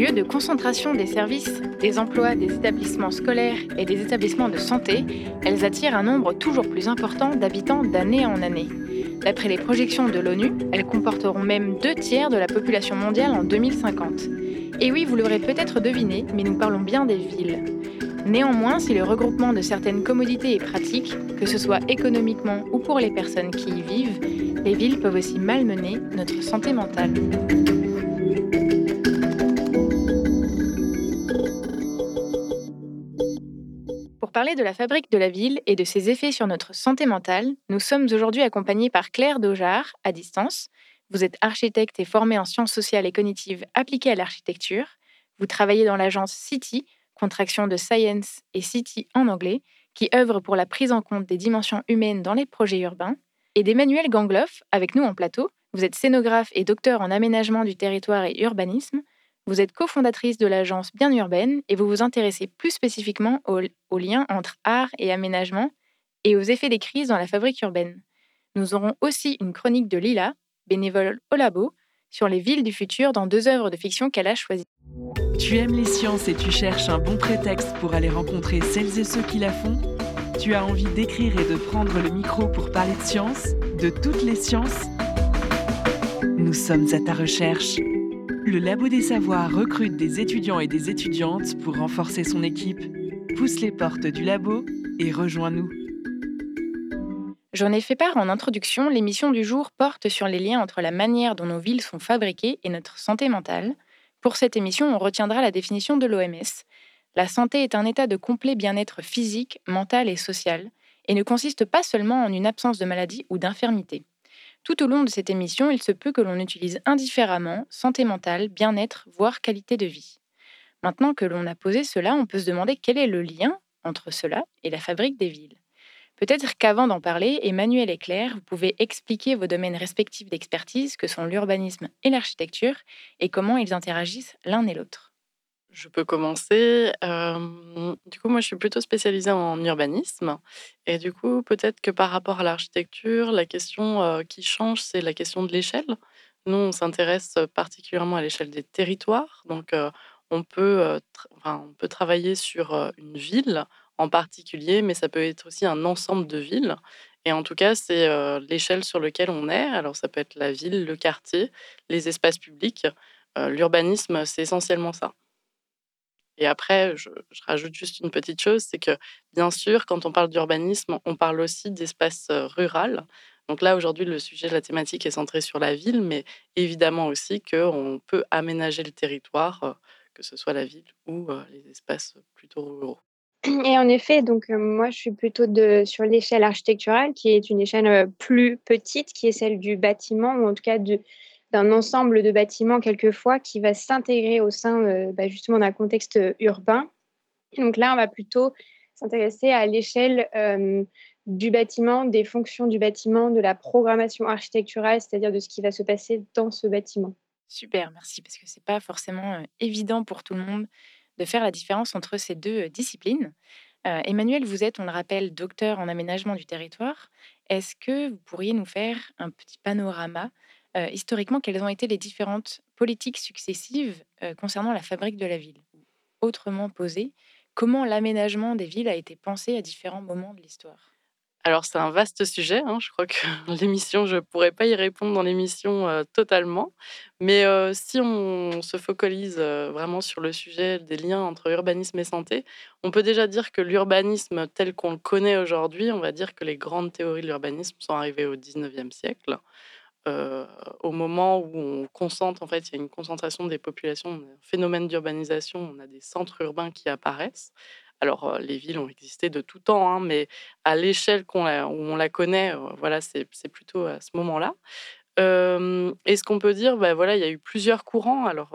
Lieu de concentration des services, des emplois, des établissements scolaires et des établissements de santé, elles attirent un nombre toujours plus important d'habitants d'année en année. D'après les projections de l'ONU, elles comporteront même deux tiers de la population mondiale en 2050. Et oui, vous l'aurez peut-être deviné, mais nous parlons bien des villes. Néanmoins, si le regroupement de certaines commodités est pratique, que ce soit économiquement ou pour les personnes qui y vivent, les villes peuvent aussi malmener notre santé mentale. Parler de la fabrique de la ville et de ses effets sur notre santé mentale, nous sommes aujourd'hui accompagnés par Claire Daujar, à distance. Vous êtes architecte et formée en sciences sociales et cognitives appliquées à l'architecture. Vous travaillez dans l'agence City, contraction de Science et City en anglais, qui œuvre pour la prise en compte des dimensions humaines dans les projets urbains. Et d'Emmanuel Gangloff, avec nous en plateau. Vous êtes scénographe et docteur en aménagement du territoire et urbanisme. Vous êtes cofondatrice de l'agence Bien Urbaine et vous vous intéressez plus spécifiquement aux, aux liens entre art et aménagement et aux effets des crises dans la fabrique urbaine. Nous aurons aussi une chronique de Lila, bénévole au labo, sur les villes du futur dans deux œuvres de fiction qu'elle a choisies. Tu aimes les sciences et tu cherches un bon prétexte pour aller rencontrer celles et ceux qui la font? Tu as envie d'écrire et de prendre le micro pour parler de sciences, de toutes les sciences? Nous sommes à ta recherche. Le Labo des Savoirs recrute des étudiants et des étudiantes pour renforcer son équipe. Pousse les portes du labo et rejoins-nous. J'en ai fait part en introduction, l'émission du jour porte sur les liens entre la manière dont nos villes sont fabriquées et notre santé mentale. Pour cette émission, on retiendra la définition de l'OMS. La santé est un état de complet bien-être physique, mental et social, et ne consiste pas seulement en une absence de maladie ou d'infirmité. Tout au long de cette émission, il se peut que l'on utilise indifféremment santé mentale, bien-être, voire qualité de vie. Maintenant que l'on a posé cela, on peut se demander quel est le lien entre cela et la fabrique des villes. Peut-être qu'avant d'en parler, Emmanuel et Claire, vous pouvez expliquer vos domaines respectifs d'expertise que sont l'urbanisme et l'architecture et comment ils interagissent l'un et l'autre. Je peux commencer. Du coup, moi, je suis plutôt spécialisée en urbanisme. Et du coup, peut-être que par rapport à l'architecture, la question qui change, c'est la question de l'échelle. Nous, on s'intéresse particulièrement à l'échelle des territoires. Donc, on, peut, enfin, on peut travailler sur une ville en particulier, mais ça peut être aussi un ensemble de villes. Et en tout cas, c'est l'échelle sur laquelle on est. Alors, ça peut être la ville, le quartier, les espaces publics. L'urbanisme, c'est essentiellement ça. Et après, je, rajoute juste une petite chose, c'est que bien sûr, quand on parle d'urbanisme, on parle aussi d'espace rural. Donc là, aujourd'hui, le sujet, la thématique est centrée sur la ville, mais évidemment aussi qu'on peut aménager le territoire, que ce soit la ville ou les espaces plutôt ruraux. Et en effet, donc moi, je suis plutôt de, sur l'échelle architecturale, qui est une échelle plus petite, qui est celle du bâtiment, ou en tout cas d'un ensemble de bâtiments quelquefois qui va s'intégrer au sein bah, justement d'un contexte urbain. donc là, on va plutôt s'intéresser à l'échelle du bâtiment, des fonctions du bâtiment, de la programmation architecturale, c'est-à-dire de ce qui va se passer dans ce bâtiment. Super, merci, parce que ce n'est pas forcément évident pour tout le monde de faire la différence entre ces deux disciplines. Emmanuel, vous êtes, on le rappelle, docteur en aménagement du territoire. Est-ce que vous pourriez nous faire un petit panorama historiquement Quelles ont été les différentes politiques successives concernant la fabrique de la ville? Autrement posé, comment l'aménagement des villes a été pensé à différents moments de l'histoire? Alors c'est un vaste sujet, hein, je crois que l'émission, je ne pourrais pas y répondre dans l'émission totalement, mais si on se focalise vraiment sur le sujet des liens entre urbanisme et santé, on peut déjà dire que l'urbanisme tel qu'on le connaît aujourd'hui, on va dire que les grandes théories de l'urbanisme sont arrivées au 19e siècle, au moment où on concentre, en fait, il y a une concentration des populations, un phénomène d'urbanisation, on a des centres urbains qui apparaissent alors, les villes ont existé de tout temps, hein, mais à l'échelle où on la connaît, voilà, c'est plutôt à ce moment-là. et ce qu'on peut dire, bah, voilà, il y a eu plusieurs courants. Alors,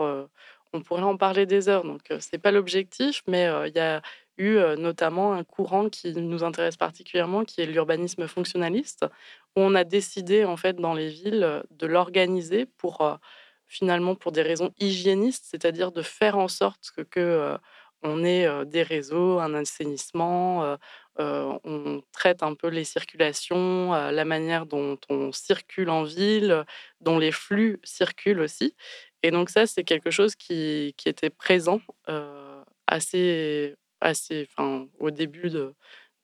on pourrait en parler des heures, donc c'est pas l'objectif, mais il y a eu notamment un courant qui nous intéresse particulièrement, qui est l'urbanisme fonctionnaliste, où on a décidé en fait dans les villes de l'organiser pour finalement pour des raisons hygiénistes, c'est-à-dire de faire en sorte que, on ait des réseaux, un assainissement, on traite un peu les circulations, la manière dont on circule en ville, dont les flux circulent aussi. Et donc ça, c'est quelque chose qui, qui était présent assez, assez, enfin, au début de,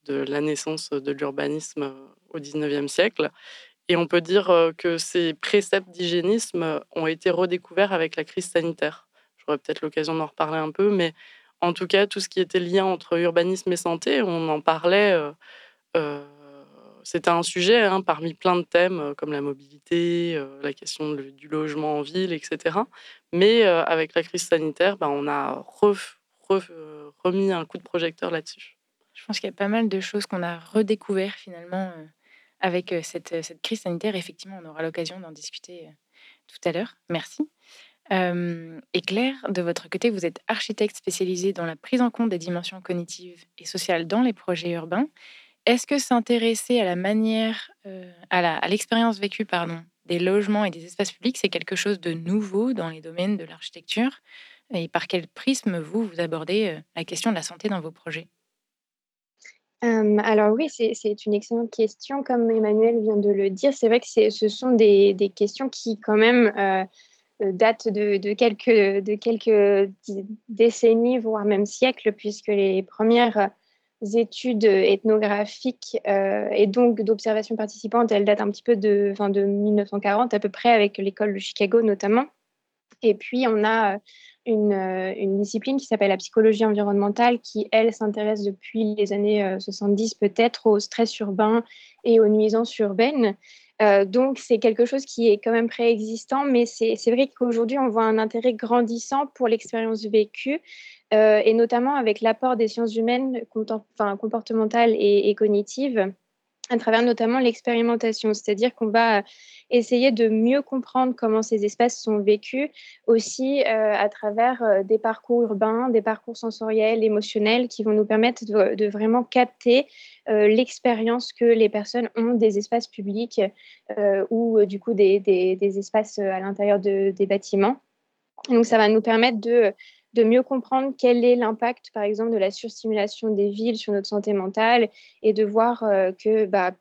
la naissance de l'urbanisme au 19e siècle. Et on peut dire que ces préceptes d'hygiénisme ont été redécouverts avec la crise sanitaire. J'aurai peut-être l'occasion d'en reparler un peu, mais en tout cas, tout ce qui était lien entre urbanisme et santé, on en parlait. C'était un sujet hein, parmi plein de thèmes comme la mobilité, la question du logement en ville, etc. Mais avec la crise sanitaire, ben, on a remis un coup de projecteur là-dessus. Je pense qu'il y a pas mal de choses qu'on a redécouvert finalement avec cette, crise sanitaire. Effectivement, on aura l'occasion d'en discuter tout à l'heure. Merci. et Claire, de votre côté, vous êtes architecte spécialisé dans la prise en compte des dimensions cognitives et sociales dans les projets urbains. Est-ce que s'intéresser à la manière, à l'expérience vécue, pardon, des logements et des espaces publics, c'est quelque chose de nouveau dans les domaines de l'architecture? Et par quel prisme, vous, vous abordez la question de la santé dans vos projets? Alors oui, c'est une excellente question. Comme Emmanuel vient de le dire, c'est vrai que ce sont des, questions qui quand même euh, datent de, quelques, de quelques décennies, voire même siècles, puisque les premières études ethnographiques euh, et donc d'observation participante, elles datent un petit peu de, de 1940 à peu près, avec l'école de Chicago notamment. Et puis on a euh, une, discipline qui s'appelle la psychologie environnementale, qui, elle, s'intéresse depuis les années 70 euh, peut-être au stress urbain et aux nuisances urbaines. Euh, donc, c'est quelque chose qui est quand même préexistant, mais c'est vrai qu'aujourd'hui, on voit un intérêt grandissant pour l'expérience vécue, et notamment avec l'apport des sciences humaines comportementales et cognitives à travers notamment l'expérimentation, c'est-à-dire qu'on va essayer de mieux comprendre comment ces espaces sont vécus, aussi euh, à travers euh, des parcours urbains, des parcours sensoriels, émotionnels, qui vont nous permettre de, vraiment capter euh, l'expérience que les personnes ont des espaces publics ou du coup des, des espaces à l'intérieur de, des bâtiments. Donc ça va nous permettre de de mieux comprendre quel est l'impact, par exemple, de la surstimulation des villes sur notre santé mentale et de voir euh, que bah,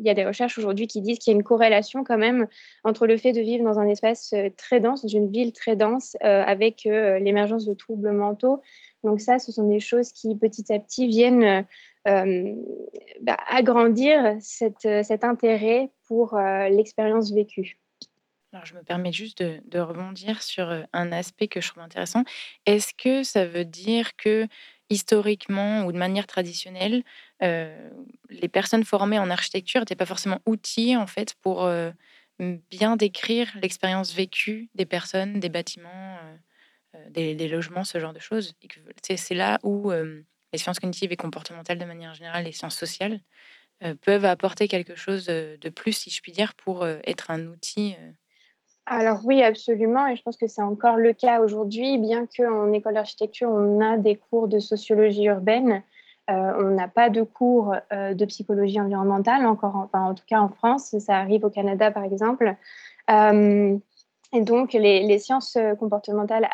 y a des recherches aujourd'hui qui disent qu'il y a une corrélation quand même entre le fait de vivre dans un espace euh, très dense, dans une ville très dense, euh, avec l'émergence de troubles mentaux. Donc ça, ce sont des choses qui petit à petit viennent bah, agrandir cet intérêt pour l'expérience vécue. Alors, je me permets juste de, rebondir sur un aspect que je trouve intéressant. Est-ce que ça veut dire que historiquement ou de manière traditionnelle, les personnes formées en architecture n'étaient pas forcément outillées en fait pour bien décrire l'expérience vécue des personnes, des bâtiments, des, logements, ce genre de choses? c'est là où les sciences cognitives et comportementales de manière générale, les sciences sociales, peuvent apporter quelque chose de plus, si je puis dire, pour être un outil alors oui, absolument, et je pense que c'est encore le cas aujourd'hui, bien qu'en école d'architecture, on a des cours de sociologie urbaine, euh, on n'a pas de cours euh, de psychologie environnementale, encore, enfin, en tout cas en France, ça arrive au Canada par exemple. Euh, et donc les, sciences comportementales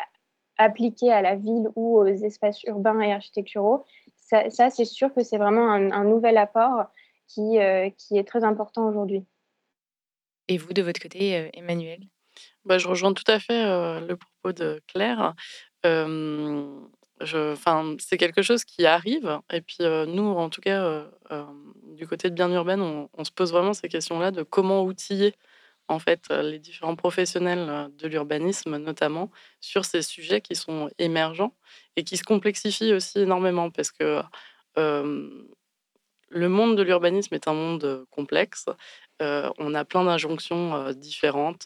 appliquées à la ville ou aux espaces urbains et architecturaux, ça, c'est sûr que c'est vraiment un, nouvel apport qui est très important aujourd'hui. Et vous, de votre côté, Emmanuel? Bah, je rejoins tout à fait le propos de Claire. c'est quelque chose qui arrive. Et puis, nous, en tout cas, du côté de Bien Urbaine, on, se pose vraiment ces questions-là de comment outiller en fait les différents professionnels de l'urbanisme, notamment sur ces sujets qui sont émergents et qui se complexifient aussi énormément parce que le monde de l'urbanisme est un monde complexe. on a plein d'injonctions différentes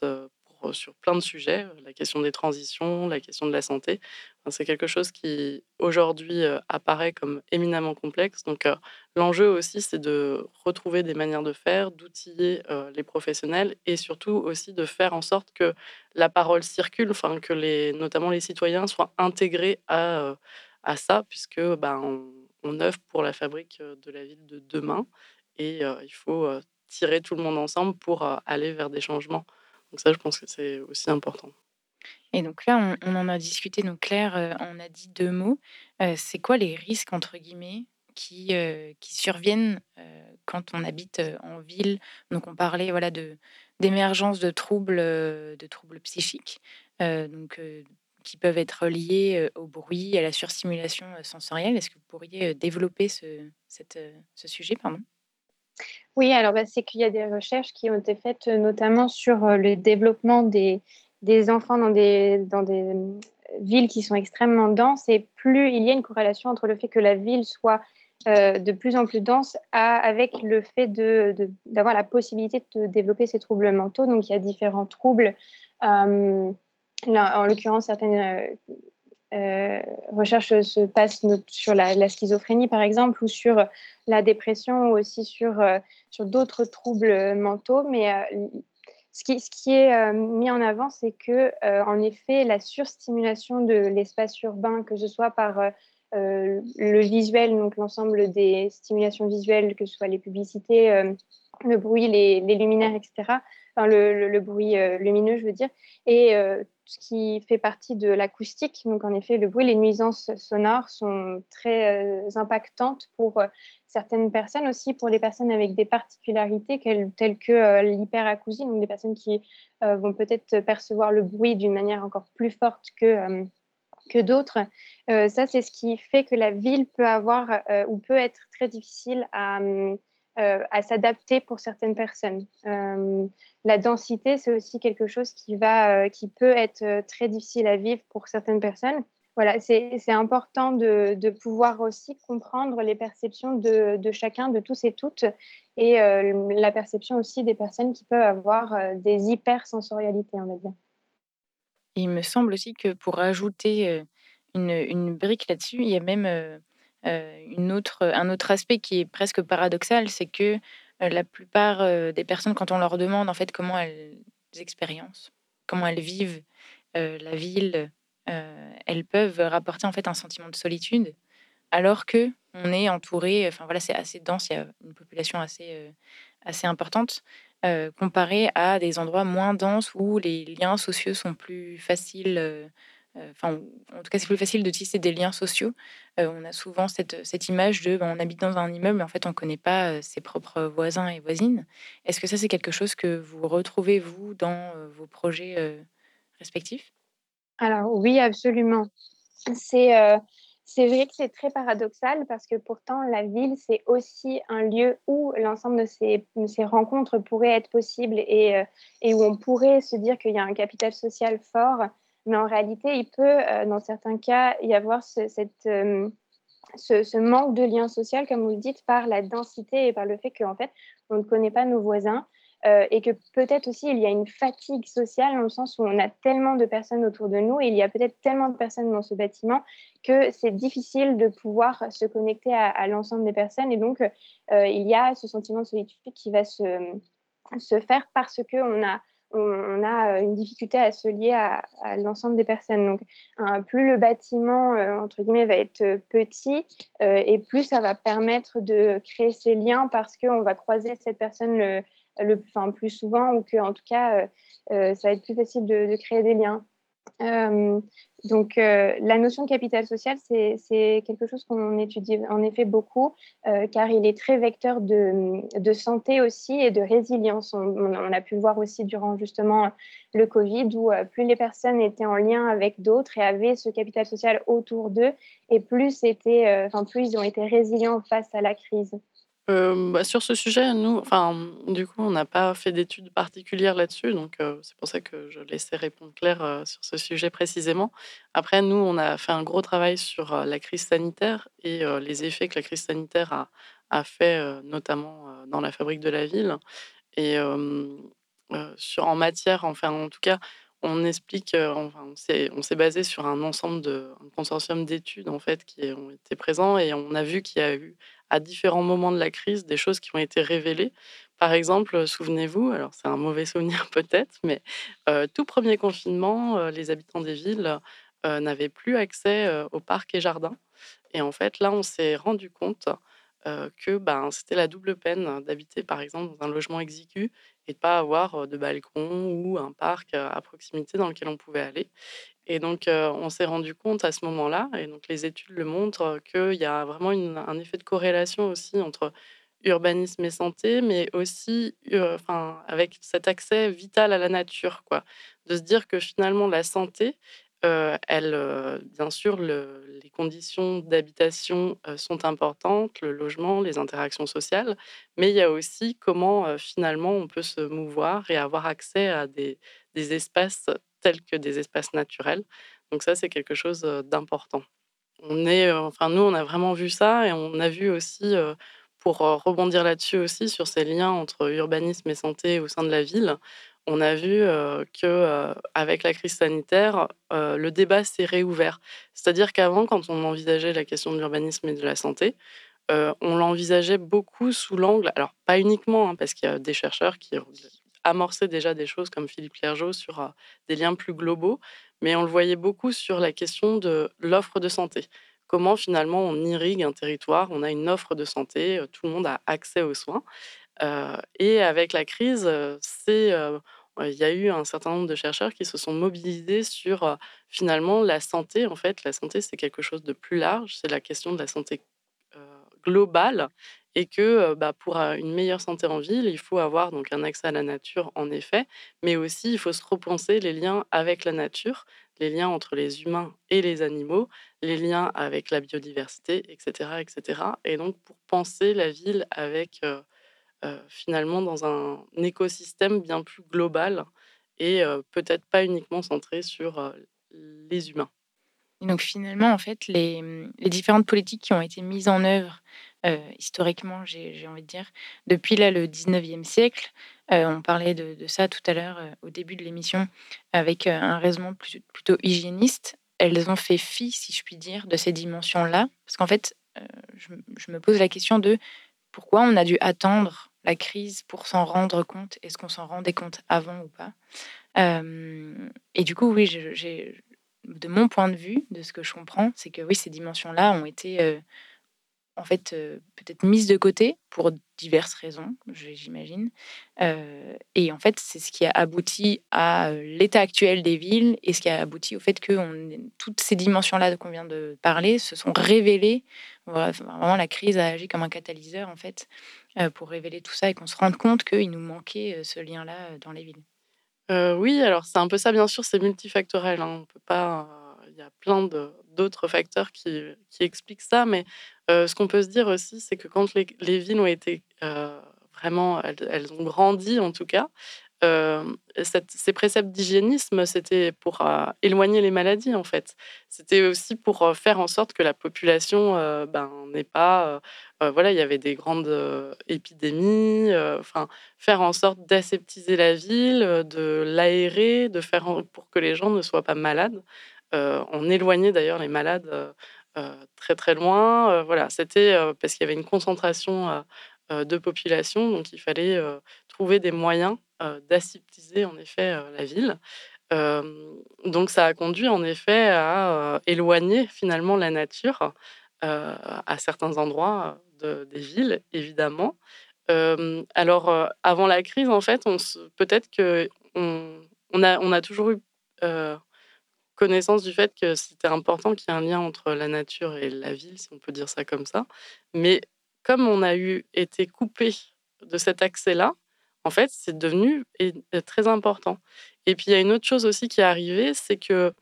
sur plein de sujets, la question des transitions, la question de la santé. c'est quelque chose qui aujourd'hui apparaît comme éminemment complexe. Donc l'enjeu aussi, c'est de retrouver des manières de faire, d'outiller les professionnels et surtout aussi de faire en sorte que la parole circule, enfin que les, notamment les citoyens soient intégrés à, à ça, puisque ben, on œuvre pour la fabrique de la ville de demain et il faut tirer tout le monde ensemble pour aller vers des changements. Donc ça, je pense que c'est aussi important. Et donc là, on, en a discuté. Donc Claire, on a dit deux mots. c'est quoi les risques entre guillemets qui, qui surviennent quand on habite en ville? Donc on parlait voilà de d'émergence de troubles de troubles psychiques. donc qui peuvent être liés au bruit, à la surstimulation sensorielle. Est-ce que vous pourriez développer ce, ce sujet pardon? Oui, alors bah, c'est qu'il y a des recherches qui ont été faites notamment sur le développement des, des enfants dans des, dans des villes qui sont extrêmement denses et plus il y a une corrélation entre le fait que la ville soit de plus en plus dense avec le fait d'avoir de, la possibilité de développer ces troubles mentaux. Donc il y a différents troubles en l'occurrence, certaines euh, euh, recherches se passent sur la, schizophrénie, par exemple, ou sur la dépression, ou aussi sur, euh, sur d'autres troubles mentaux. Mais ce, qui, ce, qui, est mis en avant, c'est que, en effet, la surstimulation de l'espace urbain, que ce soit par le visuel, donc l'ensemble des stimulations visuelles, que ce soit les publicités, le bruit, les, luminaires, etc., enfin, le, le, bruit lumineux, je veux dire, et ce qui fait partie de l'acoustique. Donc, en effet, le bruit, les nuisances sonores sont très euh, impactantes pour euh, certaines personnes, aussi pour les personnes avec des particularités telles que euh, l'hyperacousie, donc des personnes qui vont peut-être percevoir le bruit d'une manière encore plus forte que, que d'autres. ça, c'est ce qui fait que la ville peut avoir ou peut être très difficile à. À s'adapter pour certaines personnes la densité, c'est aussi quelque chose qui, va, euh, qui peut être euh, très difficile à vivre pour certaines personnes. Voilà, c'est important de, pouvoir aussi comprendre les perceptions de, chacun, de tous et toutes, et euh, la perception aussi des personnes qui peuvent avoir des hypersensorialités, on va dire. Il me semble aussi que pour ajouter une brique là-dessus, il y a même une autre, un autre aspect qui est presque paradoxal, c'est que euh, la plupart euh, des personnes, quand on leur demande en fait comment elles expériencent, comment elles vivent euh, la ville, elles peuvent rapporter en fait un sentiment de solitude, alors que on est entouré. Enfin voilà, c'est assez dense. Il y a une population assez importante. comparé à des endroits moins denses où les liens sociaux sont plus faciles euh, enfin, en tout cas, c'est plus facile de tisser des liens sociaux. Euh, on a souvent cette, cette image de ben, on habite dans un immeuble, mais en fait, on ne connaît pas euh, ses propres voisins et voisines. Est-ce que ça, c'est quelque chose que vous retrouvez, vous, dans vos projets respectifs? Alors, oui, absolument. C'est. C'est vrai que c'est très paradoxal parce que pourtant la ville, c'est aussi un lieu où l'ensemble de ces, ces, rencontres pourraient être possibles et, et, où on pourrait se dire qu'il y a un capital social fort mais en réalité, il peut, euh, dans certains cas, y avoir ce, cette, euh, ce, manque de lien social, comme vous le dites, par la densité et par le fait qu'en fait, on ne connaît pas nos voisins. Euh, et que peut-être aussi il y a une fatigue sociale dans le sens où on a tellement de personnes autour de nous et il y a peut-être tellement de personnes dans ce bâtiment que c'est difficile de pouvoir se connecter à, l'ensemble des personnes et donc il y a ce sentiment de solitude qui va se, se faire parce qu'on a on, a euh, une difficulté à se lier à, l'ensemble des personnes. Donc, plus le bâtiment, euh, entre guillemets, va être euh, petit, et plus ça va permettre de créer ces liens parce qu'on va croiser cette personne le, plus souvent ou que, en tout cas, ça va être plus facile de créer des liens. Euh, donc, euh, la notion de capital social, c'est quelque chose qu'on étudie en effet beaucoup, euh, car il est très vecteur de, santé aussi et de résilience. On, a pu le voir aussi durant justement le Covid, où plus les personnes étaient en lien avec d'autres et avaient ce capital social autour d'eux, et plus, plus ils ont été résilients face à la crise. Bah, sur ce sujet, nous, enfin, du coup, on n'a pas fait d'études particulières là-dessus, donc c'est pour ça que je laissais répondre Claire sur ce sujet précisément. Après, nous, on a fait un gros travail sur la crise sanitaire et les effets que la crise sanitaire a, a fait, notamment dans la fabrique de la ville. Et en matière, enfin, en tout cas, on explique, enfin, on s'est basé sur un ensemble de un consortium d'études en fait qui ont été présents et on a vu qu'il y a eu à différents moments de la crise des choses qui ont été révélées. Par exemple, souvenez-vous, alors c'est un mauvais souvenir peut-être, mais euh, tout premier confinement, euh, les habitants des villes euh, n'avaient plus accès aux parcs et jardins. Et en fait, là, on s'est rendu compte que ben, c'était la double peine d'habiter, par exemple, dans un logement exigu et de pas avoir de balcon ou un parc à proximité dans lequel on pouvait aller. Et donc, on s'est rendu compte à ce moment-là, et donc les études le montrent, qu'il y a vraiment un effet de corrélation aussi entre urbanisme et santé, mais aussi enfin, avec cet accès vital à la nature. Quoi. De se dire que finalement, la santé, elle, bien sûr, les conditions d'habitation sont importantes, le logement, les interactions sociales, mais il y a aussi comment finalement on peut se mouvoir et avoir accès à des, espaces tels que des espaces naturels. Donc ça, c'est quelque chose d'important. On est, enfin nous, on a vraiment vu ça et on a vu aussi, pour rebondir là-dessus aussi sur ces liens entre urbanisme et santé au sein de la ville, on a vu que avec la crise sanitaire, le débat s'est réouvert. C'est-à-dire qu'avant, quand on envisageait la question de l'urbanisme et de la santé, on l'envisageait beaucoup sous l'angle, alors pas uniquement, hein, parce qu'il y a des chercheurs qui amorçaient déjà des choses comme Philippe Clergeau sur des liens plus globaux, mais on le voyait beaucoup sur la question de l'offre de santé. Comment finalement on irrigue un territoire, on a une offre de santé, tout le monde a accès aux soins et avec la crise, c'est, il y a eu un certain nombre de chercheurs qui se sont mobilisés sur, finalement la santé. En fait, la santé, c'est quelque chose de plus large, c'est la question de la santé, globale et que, bah, pour, une meilleure santé en ville, il faut avoir donc un accès à la nature, en effet, mais aussi il faut se repenser les liens avec la nature, les liens entre les humains et les animaux, les liens avec la biodiversité etc. etc. et donc pour penser la ville avec, finalement dans un écosystème bien plus global et euh, peut-être pas uniquement centré sur euh, les humains. donc finalement, en fait, les, différentes politiques qui ont été mises en œuvre historiquement, j'ai envie de dire, depuis là, le 19e siècle, on parlait de, ça tout à l'heure au début de l'émission, avec un raisonnement plutôt hygiéniste, elles ont fait fi, si je puis dire, de ces dimensions-là. Parce qu'en fait, je, me pose la question de pourquoi on a dû attendre la crise pour s'en rendre compte? Est-ce qu'on s'en rendait compte avant ou pas? Et du coup, oui, j'ai, de mon point de vue, de ce que je comprends, c'est que oui, ces dimensions-là ont été en fait peut-être mises de côté pour diverses raisons, j'imagine. et en fait, c'est ce qui a abouti à l'état actuel des villes et ce qui a abouti au fait que toutes ces dimensions-là qu'on vient de parler se sont révélées. Vraiment, la crise a agi comme un catalyseur en fait pour révéler tout ça et qu'on se rende compte qu'il nous manquait ce lien-là dans les villes. oui, alors c'est un peu ça, bien sûr, c'est multifactoriel. Hein. On peut pas. Il y a plein d'autres facteurs qui, expliquent ça, mais ce qu'on peut se dire aussi, c'est que quand les villes ont été vraiment, elles, ont grandi en tout cas, ces préceptes d'hygiénisme, c'était pour éloigner les maladies, en fait. C'était aussi pour faire en sorte que la population ben, n'ait pas. voilà, il y avait des grandes épidémies, enfin, faire en sorte d'aseptiser la ville, de l'aérer, de faire pour que les gens ne soient pas malades. on éloignait d'ailleurs les malades très très loin. voilà, c'était parce qu'il y avait une concentration de population, donc il fallait trouver des moyens d'aseptiser en effet la ville. donc ça a conduit en effet à éloigner finalement la nature à certains endroits de, des villes, évidemment. alors avant la crise, en fait, peut-être que on a toujours eu connaissance du fait que c'était important qu'il y ait un lien entre la nature et la ville, si on peut dire ça comme ça. Mais comme on a été coupé de cet accès-là, en fait, c'est devenu très important. Et puis, il y a une autre chose aussi qui est arrivée, c'est que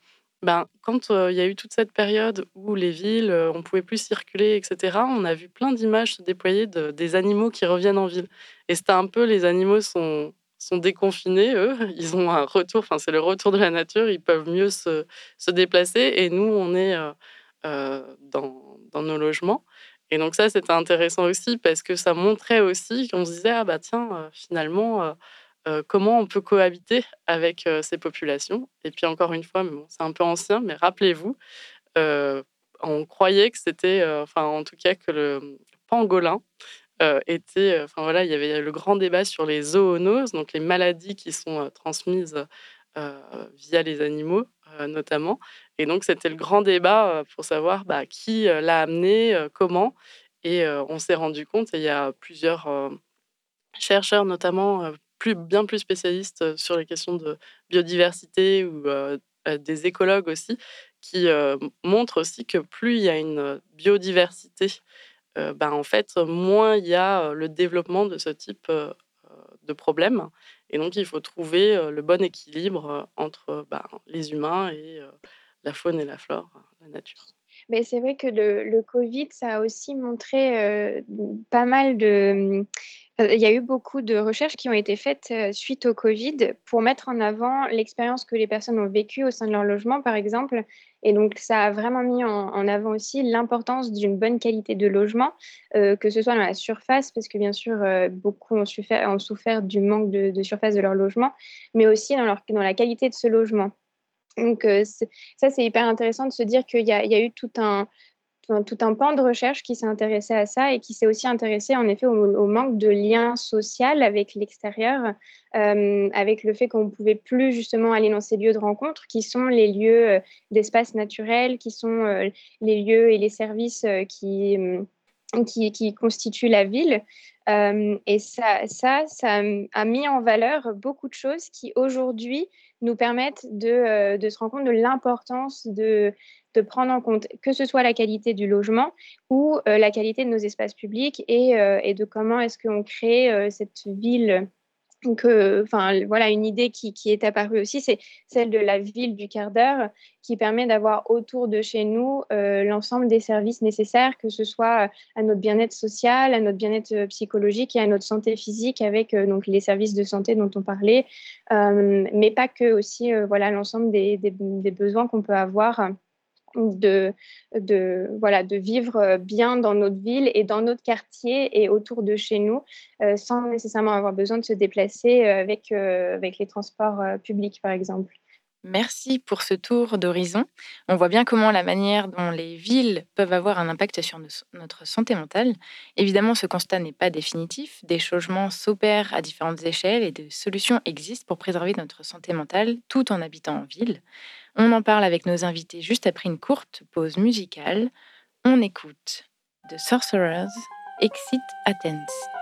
ben, quand il y a eu toute cette période où les villes, on pouvait plus circuler, etc., on a vu plein d'images se déployer de, des animaux qui reviennent en ville. Et c'était un peu, les animaux sont, déconfinés, eux, ils ont un retour, enfin, c'est le retour de la nature, ils peuvent mieux se, déplacer, et nous, on est dans, dans nos logements. Et donc ça, c'était intéressant aussi parce que ça montrait aussi qu'on se disait, ah bah tiens, finalement, comment on peut cohabiter avec ces populations? Et puis encore une fois, c'est un peu ancien, mais rappelez-vous, on croyait que c'était, enfin en tout cas que le pangolin était, enfin voilà, il y avait le grand débat sur les zoonoses, donc les maladies qui sont transmises via les animaux, notamment. Et donc, c'était le grand débat pour savoir bah, qui l'a amené, comment. Et on s'est rendu compte, et il y a plusieurs chercheurs, notamment bien plus spécialistes sur les questions de biodiversité ou des écologues aussi, qui montrent aussi que plus il y a une biodiversité, ben, en fait, moins il y a le développement de ce type de problème. Et donc, il faut trouver le bon équilibre entre ben, les humains et la faune et la flore, la nature. Mais c'est vrai que le, Covid, ça a aussi montré pas mal de, il y a eu beaucoup de recherches qui ont été faites euh, suite au Covid pour mettre en avant l'expérience que les personnes ont vécue au sein de leur logement, par exemple. Et donc, ça a vraiment mis en, avant aussi l'importance d'une bonne qualité de logement, euh, que ce soit dans la surface, parce que bien sûr, euh, beaucoup ont souffert, du manque de, surface de leur logement, mais aussi dans, la qualité de ce logement. Donc, ça, c'est hyper intéressant de se dire qu'il y, a eu tout un, tout un pan de recherche qui s'est intéressé à ça et qui s'est aussi intéressé en effet au, manque de lien social avec l'extérieur, euh, avec le fait qu'on ne pouvait plus justement aller dans ces lieux de rencontre qui sont les lieux euh, d'espace naturel, qui sont euh, les lieux et les services qui, qui, constituent la ville. et ça, ça, ça a mis en valeur beaucoup de choses qui aujourd'hui nous permettent de, de se rendre compte de l'importance de, de prendre en compte que ce soit la qualité du logement ou euh, la qualité de nos espaces publics et, euh, et de comment est-ce qu'on crée euh, cette ville. Donc, enfin, voilà, une idée qui, qui est apparue aussi, c'est celle de la ville du quart d'heure, qui permet d'avoir autour de chez nous l'ensemble des services nécessaires, que ce soit à notre bien-être social, à notre bien-être psychologique et à notre santé physique, avec donc les services de santé dont on parlait, mais pas que aussi, voilà, l'ensemble des, des, des, besoins qu'on peut avoir de, voilà, de vivre euh, bien dans notre ville et dans notre quartier et autour de chez nous, euh, sans nécessairement avoir besoin de se déplacer euh, avec, avec les transports publics, par exemple. Merci pour ce tour d'horizon. On voit bien comment la manière dont les villes peuvent avoir un impact sur notre santé mentale. Évidemment, ce constat n'est pas définitif. Des changements s'opèrent à différentes échelles et des solutions existent pour préserver notre santé mentale tout en habitant en ville. On en parle avec nos invités juste après une courte pause musicale. On écoute The Sorcerers Exit Athens.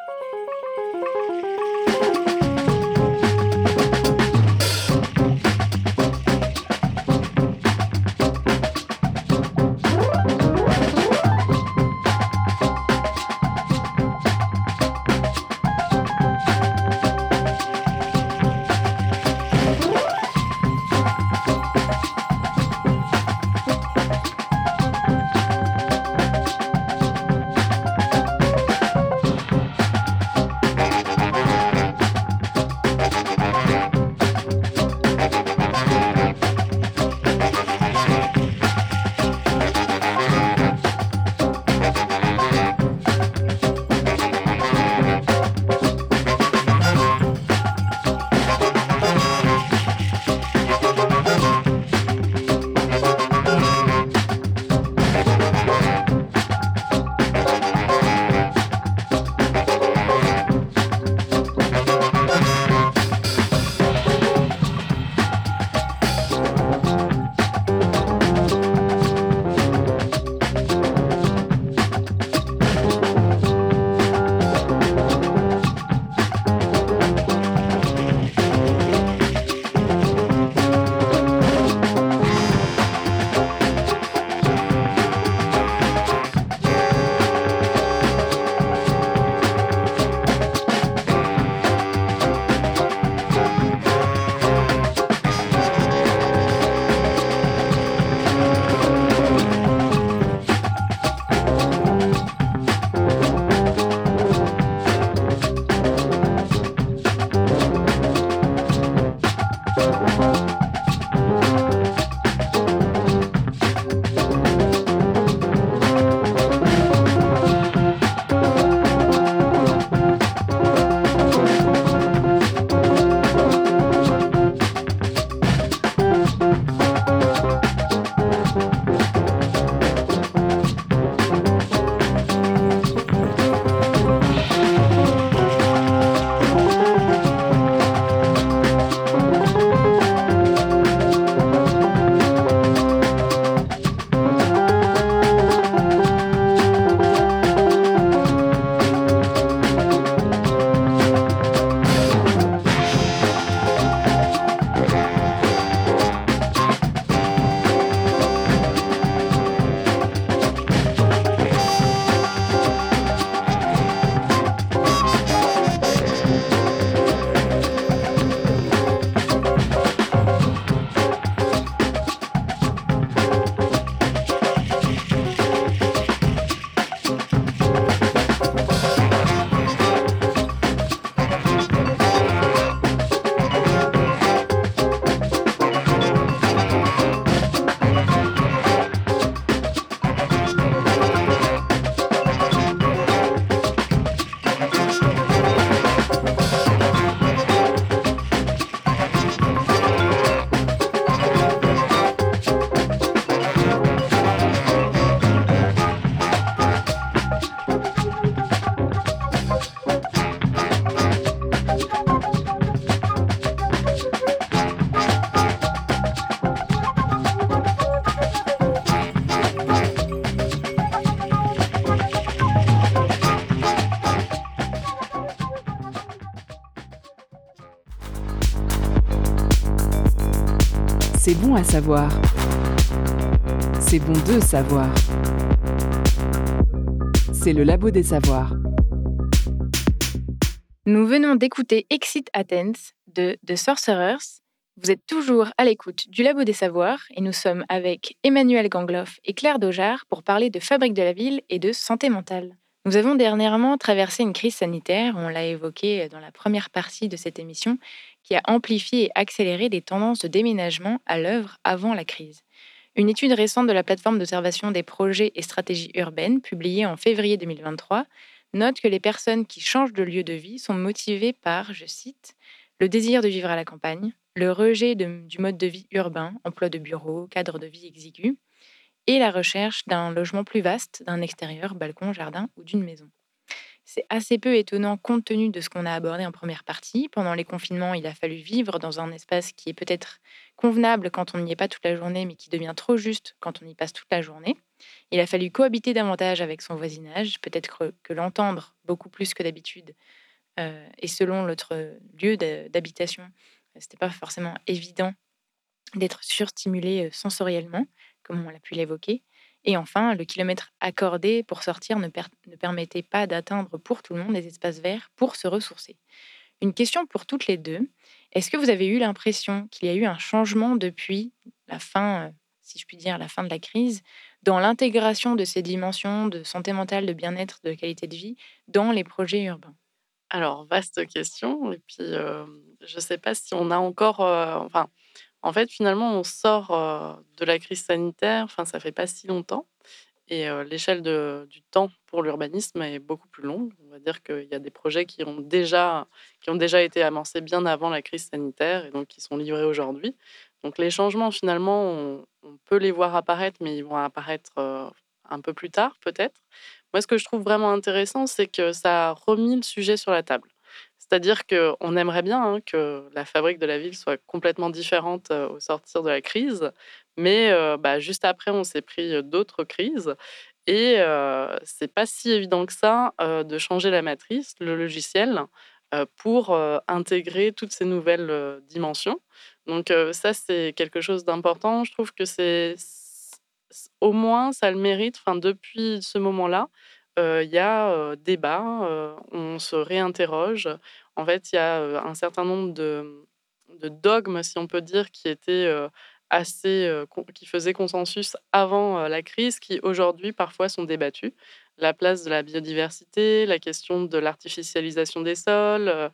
À savoir. C'est bon de savoir. C'est le labo des savoirs. Nous venons d'écouter Exit Athens de The Sorcerers. Vous êtes toujours à l'écoute du Labo des Savoirs et nous sommes avec Emmanuel Gangloff et Claire Dojard pour parler de Fabrique de la Ville et de santé mentale. Nous avons dernièrement traversé une crise sanitaire, on l'a évoqué dans la première partie de cette émission, qui a amplifié et accéléré des tendances de déménagement à l'œuvre avant la crise. Une étude récente de la plateforme d'observation des projets et stratégies urbaines, publiée en février 2023, note que les personnes qui changent de lieu de vie sont motivées par, je cite, le désir de vivre à la campagne, le rejet du mode de vie urbain, emploi de bureau, cadre de vie exigu, et la recherche d'un logement plus vaste, d'un extérieur, balcon, jardin ou d'une maison. C'est assez peu étonnant compte tenu de ce qu'on a abordé en première partie. Pendant les confinements, il a fallu vivre dans un espace qui est peut-être convenable quand on n'y est pas toute la journée, mais qui devient trop juste quand on y passe toute la journée. Il a fallu cohabiter davantage avec son voisinage, peut-être que, l'entendre beaucoup plus que d'habitude. Euh, et selon notre lieu d'habitation, ce n'était pas forcément évident d'être surstimulé euh, sensoriellement comme on l'a pu l'évoquer. Et enfin, le kilomètre accordé pour sortir ne, permettait pas d'atteindre pour tout le monde des espaces verts pour se ressourcer. Une question pour toutes les deux. Est-ce que vous avez eu l'impression qu'il y a eu un changement depuis la fin, euh, si je puis dire, la fin de la crise, dans l'intégration de ces dimensions de santé mentale, de bien-être, de qualité de vie dans les projets urbains? Alors, vaste question. Et puis, euh, je ne sais pas si on a encore... Euh, enfin, en fait, finalement, on sort de la crise sanitaire, enfin, ça fait pas si longtemps. Et l'échelle du temps pour l'urbanisme est beaucoup plus longue. On va dire qu'il y a des projets qui ont, déjà, qui ont déjà été amorcés bien avant la crise sanitaire et donc qui sont livrés aujourd'hui. Donc les changements, finalement, on, on, peut les voir apparaître, mais ils vont apparaître un peu plus tard, peut-être. Moi, ce que je trouve vraiment intéressant, c'est que ça a remis le sujet sur la table. C'est-à-dire qu'on aimerait bien hein, que la fabrique de la ville soit complètement différente au sortir de la crise, mais bah, juste après, on s'est pris d'autres crises. Et c'est pas si évident que ça de changer la matrice, le logiciel, pour intégrer toutes ces nouvelles dimensions. Donc ça, c'est quelque chose d'important. Je trouve que c'est au moins ça le mérite. Enfin, depuis ce moment-là, il y a débat, on se réinterroge. En fait, il y a un certain nombre de, dogmes, si on peut dire, qui étaient assez, qui faisaient consensus avant la crise, qui aujourd'hui parfois sont débattus. La place de la biodiversité, la question de l'artificialisation des sols,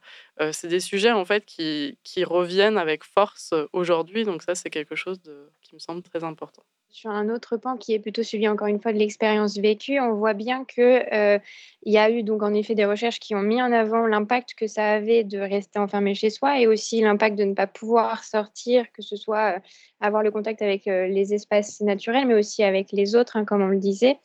c'est des sujets en fait qui, reviennent avec force aujourd'hui. Donc ça, c'est quelque chose qui me semble très important. Sur un autre pan qui est plutôt suivi encore une fois de l'expérience vécue, on voit bien que euh, y a eu donc en effet des recherches qui ont mis en avant l'impact que ça avait de rester enfermé chez soi et aussi l'impact de ne pas pouvoir sortir, que ce soit euh, avoir le contact avec euh, les espaces naturels, mais aussi avec les autres, hein, comme on le disait.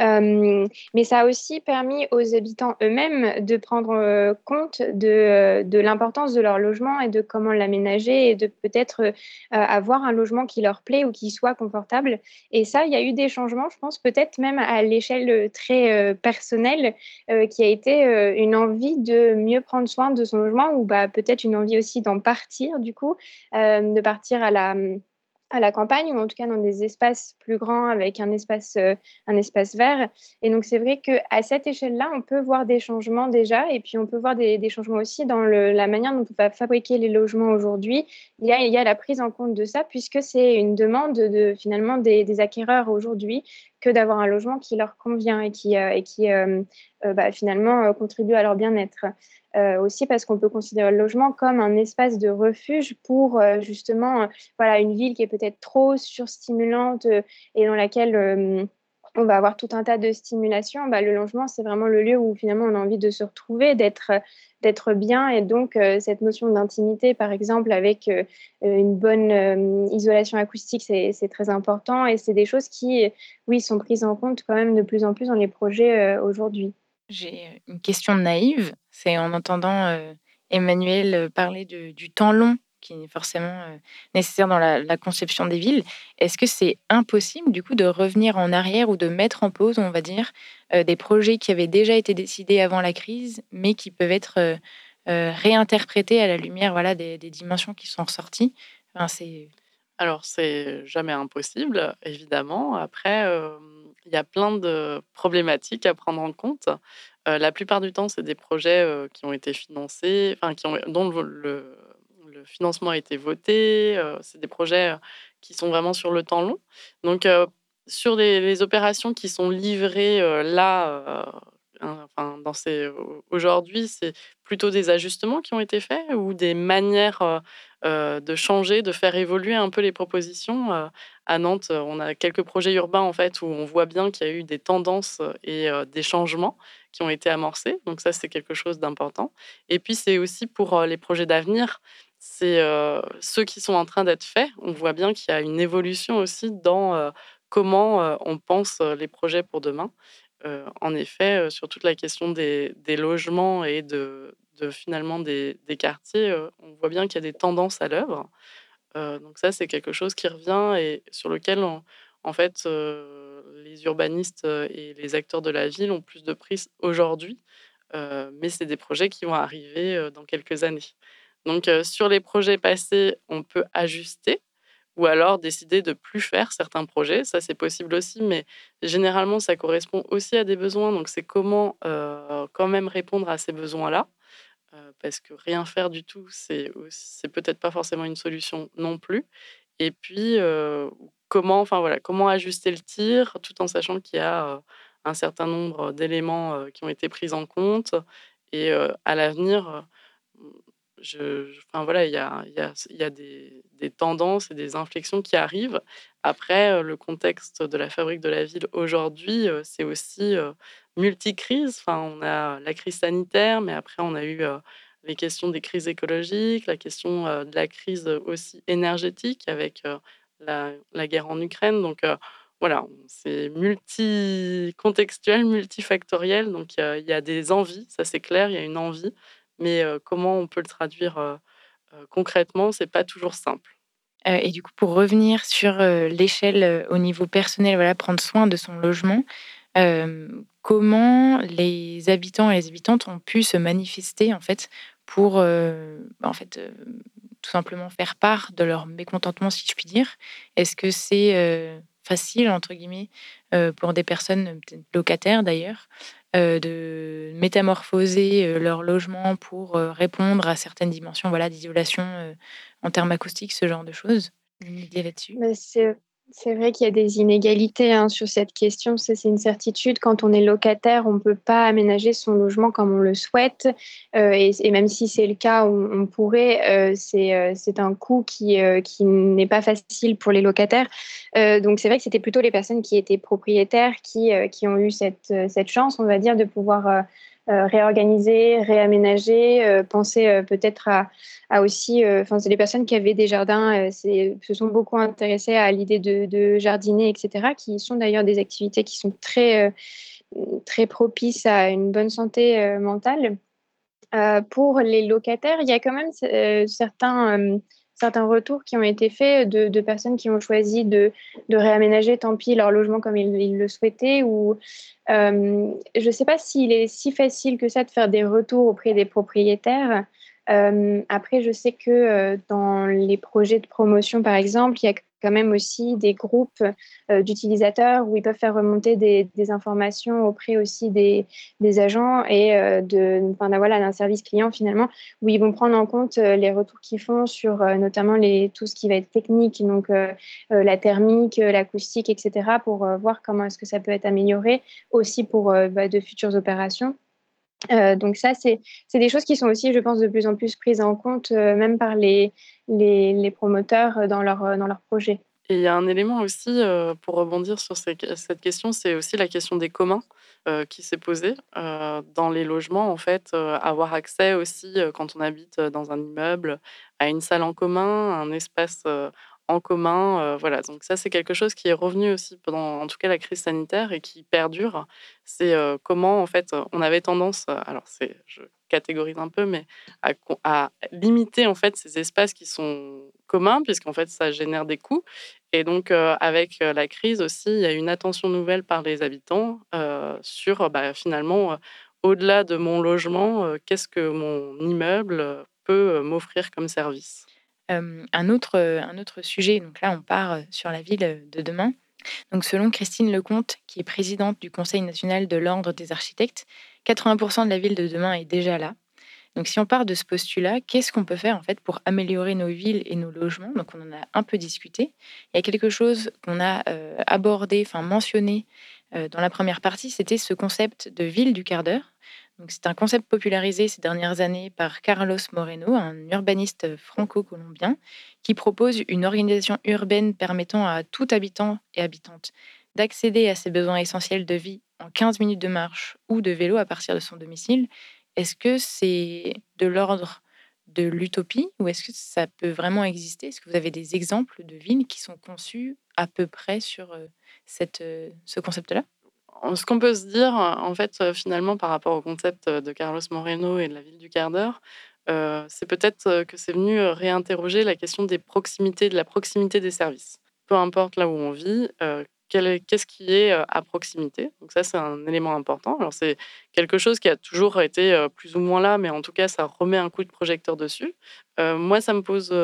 mais ça a aussi permis aux habitants eux-mêmes de prendre compte de l'importance de leur logement et de comment l'aménager et de peut-être avoir un logement qui leur plaît ou qui soit confortable et ça, il y a eu des changements, je pense, peut-être même à l'échelle euh, très euh, personnelle, euh, qui a été une envie de mieux prendre soin de son logement ou bah, peut-être une envie aussi d'en partir, du coup, de partir à la à la campagne ou en tout cas dans des espaces plus grands avec un espace, euh, un espace vert. Et donc c'est vrai qu'à cette échelle-là, on peut voir des changements déjà et puis on peut voir des, changements aussi dans la manière dont on va fabriquer les logements aujourd'hui. Il y, a, il y a la prise en compte de ça puisque c'est une demande de, finalement des, des acquéreurs aujourd'hui que d'avoir un logement qui leur convient et qui, euh, et qui euh, bah, finalement contribue à leur bien-être. Euh, aussi parce qu'on peut considérer le logement comme un espace de refuge pour euh, justement euh, voilà, une ville qui est peut-être trop surstimulante et dans laquelle on va avoir tout un tas de stimulations. Bah, le logement, c'est vraiment le lieu où finalement on a envie de se retrouver, d'être d'être bien et donc cette notion d'intimité par exemple avec une bonne isolation acoustique c'est très important et c'est des choses qui oui sont prises en compte quand même de plus en plus dans les projets aujourd'hui. J'ai une question naïve, c'est en entendant Emmanuel parler du temps long qui est forcément nécessaire dans la, conception des villes. Est-ce que c'est impossible du coup de revenir en arrière ou de mettre en pause, on va dire, des projets qui avaient déjà été décidés avant la crise, mais qui peuvent être réinterprétés à la lumière voilà, des, dimensions qui sont ressorties? Alors, c'est jamais impossible, évidemment. Après, il y a plein de problématiques à prendre en compte. La plupart du temps, c'est des projets qui ont été financés, enfin, qui ont, dont le, financement a été voté. c'est des projets qui sont vraiment sur le temps long. Donc, sur les, opérations qui sont livrées là, enfin, aujourd'hui, c'est plutôt des ajustements qui ont été faits ou des manières de changer, de faire évoluer un peu les propositions? à Nantes, on a quelques projets urbains en fait où on voit bien qu'il y a eu des tendances et des changements qui ont été amorcés. Donc ça, c'est quelque chose d'important. Et puis c'est aussi pour les projets d'avenir c'est ceux qui sont en train d'être faits. On voit bien qu'il y a une évolution aussi dans comment on pense les projets pour demain. en effet, sur toute la question des, logements et de, finalement des, quartiers, on voit bien qu'il y a des tendances à l'œuvre. donc ça, c'est quelque chose qui revient et sur lequel, en fait, les urbanistes et les acteurs de la ville ont plus de prise aujourd'hui. mais c'est des projets qui vont arriver dans quelques années. Donc, sur les projets passés, on peut ajuster ou alors décider de plus faire certains projets. Ça, c'est possible aussi, mais généralement, ça correspond aussi à des besoins. Donc, c'est comment quand même répondre à ces besoins-là. parce que rien faire du tout, c'est peut-être pas forcément une solution non plus. Et puis, comment, enfin, voilà, comment ajuster le tir tout en sachant qu'il y a un certain nombre d'éléments qui ont été pris en compte. Et à l'avenir, enfin voilà, il y a, des, tendances et des inflexions qui arrivent. Après, le contexte de la fabrique de la ville aujourd'hui, c'est aussi multicrise. Enfin, on a la crise sanitaire, mais après, on a eu les questions des crises écologiques, la question de la crise aussi énergétique avec la, guerre en Ukraine. Donc, voilà, c'est multi-contextuel, multifactoriel. Donc, il y, a des envies, ça c'est clair, il y a une envie mais comment on peut le traduire concrètement, c'est pas toujours simple. et du coup, pour revenir sur l'échelle au niveau personnel, voilà, prendre soin de son logement, comment les habitants et les habitantes ont pu se manifester en fait pour en fait tout simplement faire part de leur mécontentement, si je puis dire. Est-ce que c'est facile entre guillemets pour des personnes locataires d'ailleurs de métamorphoser leur logement pour répondre à certaines dimensions voilà, d'isolation en termes acoustiques, ce genre de choses? Une idée là-dessus? Bah, c'est vrai qu'il y a des inégalités hein, sur cette question. C'est une certitude. Quand on est locataire, on ne peut pas aménager son logement comme on le souhaite. Euh, et, même si c'est le cas, on, pourrait. Euh, euh, c'est un coût qui, qui n'est pas facile pour les locataires. donc c'est vrai que c'était plutôt les personnes qui étaient propriétaires qui, qui ont eu cette, cette chance, on va dire, de pouvoir euh, réorganiser, réaménager, euh, penser euh, peut-être à, aussi, enfin, c'est les personnes qui avaient des jardins, se sont beaucoup intéressées à l'idée de, de, jardiner, etc., qui sont d'ailleurs des activités qui sont très, très propices à une bonne santé mentale. pour les locataires, il y a quand même certains certains retours qui ont été faits de, personnes qui ont choisi de, réaménager, tant pis, leur logement comme ils, le souhaitaient. Ou, euh, je ne sais pas s'il est si facile que ça de faire des retours auprès des propriétaires. Euh, après, je sais que euh, dans les projets de promotion, par exemple, il y a quand même aussi des groupes euh, d'utilisateurs où ils peuvent faire remonter des, informations auprès aussi des, agents et de, voilà, d'un service client finalement, où ils vont prendre en compte les retours qu'ils font sur notamment les, tout ce qui va être technique, donc la thermique, l'acoustique, etc., pour voir comment est-ce que ça peut être amélioré aussi pour bah, de futures opérations. Euh, donc ça, c'est des choses qui sont aussi, je pense, de plus en plus prises en compte, euh, même par les, les, promoteurs dans leur, dans leur projet. Et il y a un élément aussi, euh, pour rebondir sur cette question, c'est aussi la question des communs qui s'est posée. dans les logements, en fait, avoir accès aussi, quand on habite dans un immeuble, à une salle en commun, un espace en commun. Euh, voilà, donc ça, c'est quelque chose qui est revenu aussi pendant, en tout cas, la crise sanitaire et qui perdure. C'est euh, comment, en fait, on avait tendance, euh, alors c'est, je catégorise un peu, mais à, limiter, en fait, ces espaces qui sont communs, puisqu'en fait, ça génère des coûts. Et donc, avec la crise aussi, il y a une attention nouvelle par les habitants sur, bah, finalement, au-delà de mon logement, qu'est-ce que mon immeuble peut m'offrir comme service un, autre, un autre sujet, donc là on part sur la ville de demain. Donc selon Christine Lecomte, qui est présidente du Conseil national de l'Ordre des architectes, 80% de la ville de demain est déjà là. Donc si on part de ce postulat, qu'est-ce qu'on peut faire en fait pour améliorer nos villes et nos logements? Donc on en a un peu discuté. Il y a quelque chose qu'on a abordé, enfin mentionné dans la première partie, c'était ce concept de ville du quart d'heure. C'est un concept popularisé ces dernières années par Carlos Moreno, un urbaniste franco-colombien, qui propose une organisation urbaine permettant à tout habitant et habitante d'accéder à ses besoins essentiels de vie en 15 minutes de marche ou de vélo à partir de son domicile. Est-ce que c'est de l'ordre de l'utopie ou est-ce que ça peut vraiment exister? Est-ce que vous avez des exemples de villes qui sont conçues à peu près sur euh, euh, ce concept-là? Ce qu'on peut se dire, en fait, euh, finalement, par rapport au concept de Carlos Moreno et de la ville du quart d'heure, euh, c'est peut-être que c'est venu réinterroger la question des proximités, de la proximité des services. Peu importe là où on vit, qu'est-ce qui est à proximité? Donc ça, c'est un élément important. Alors c'est quelque chose qui a toujours été plus ou moins là, mais en tout cas, ça remet un coup de projecteur dessus. moi, ça me pose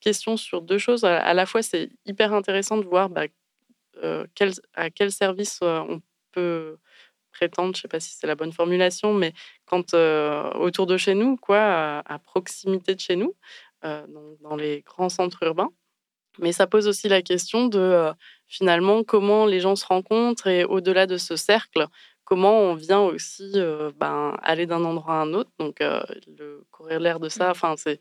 question sur deux choses. À, la fois, c'est hyper intéressant de voir bah, à quel service on prétendre, je ne sais pas si c'est la bonne formulation, mais quand euh, autour de chez nous, quoi, à, proximité de chez nous, euh, dans, les grands centres urbains. Mais ça pose aussi la question de euh, finalement comment les gens se rencontrent et au-delà de ce cercle, comment on vient aussi ben, aller d'un endroit à un autre. Donc le corollaire de ça, mmh. enfin c'est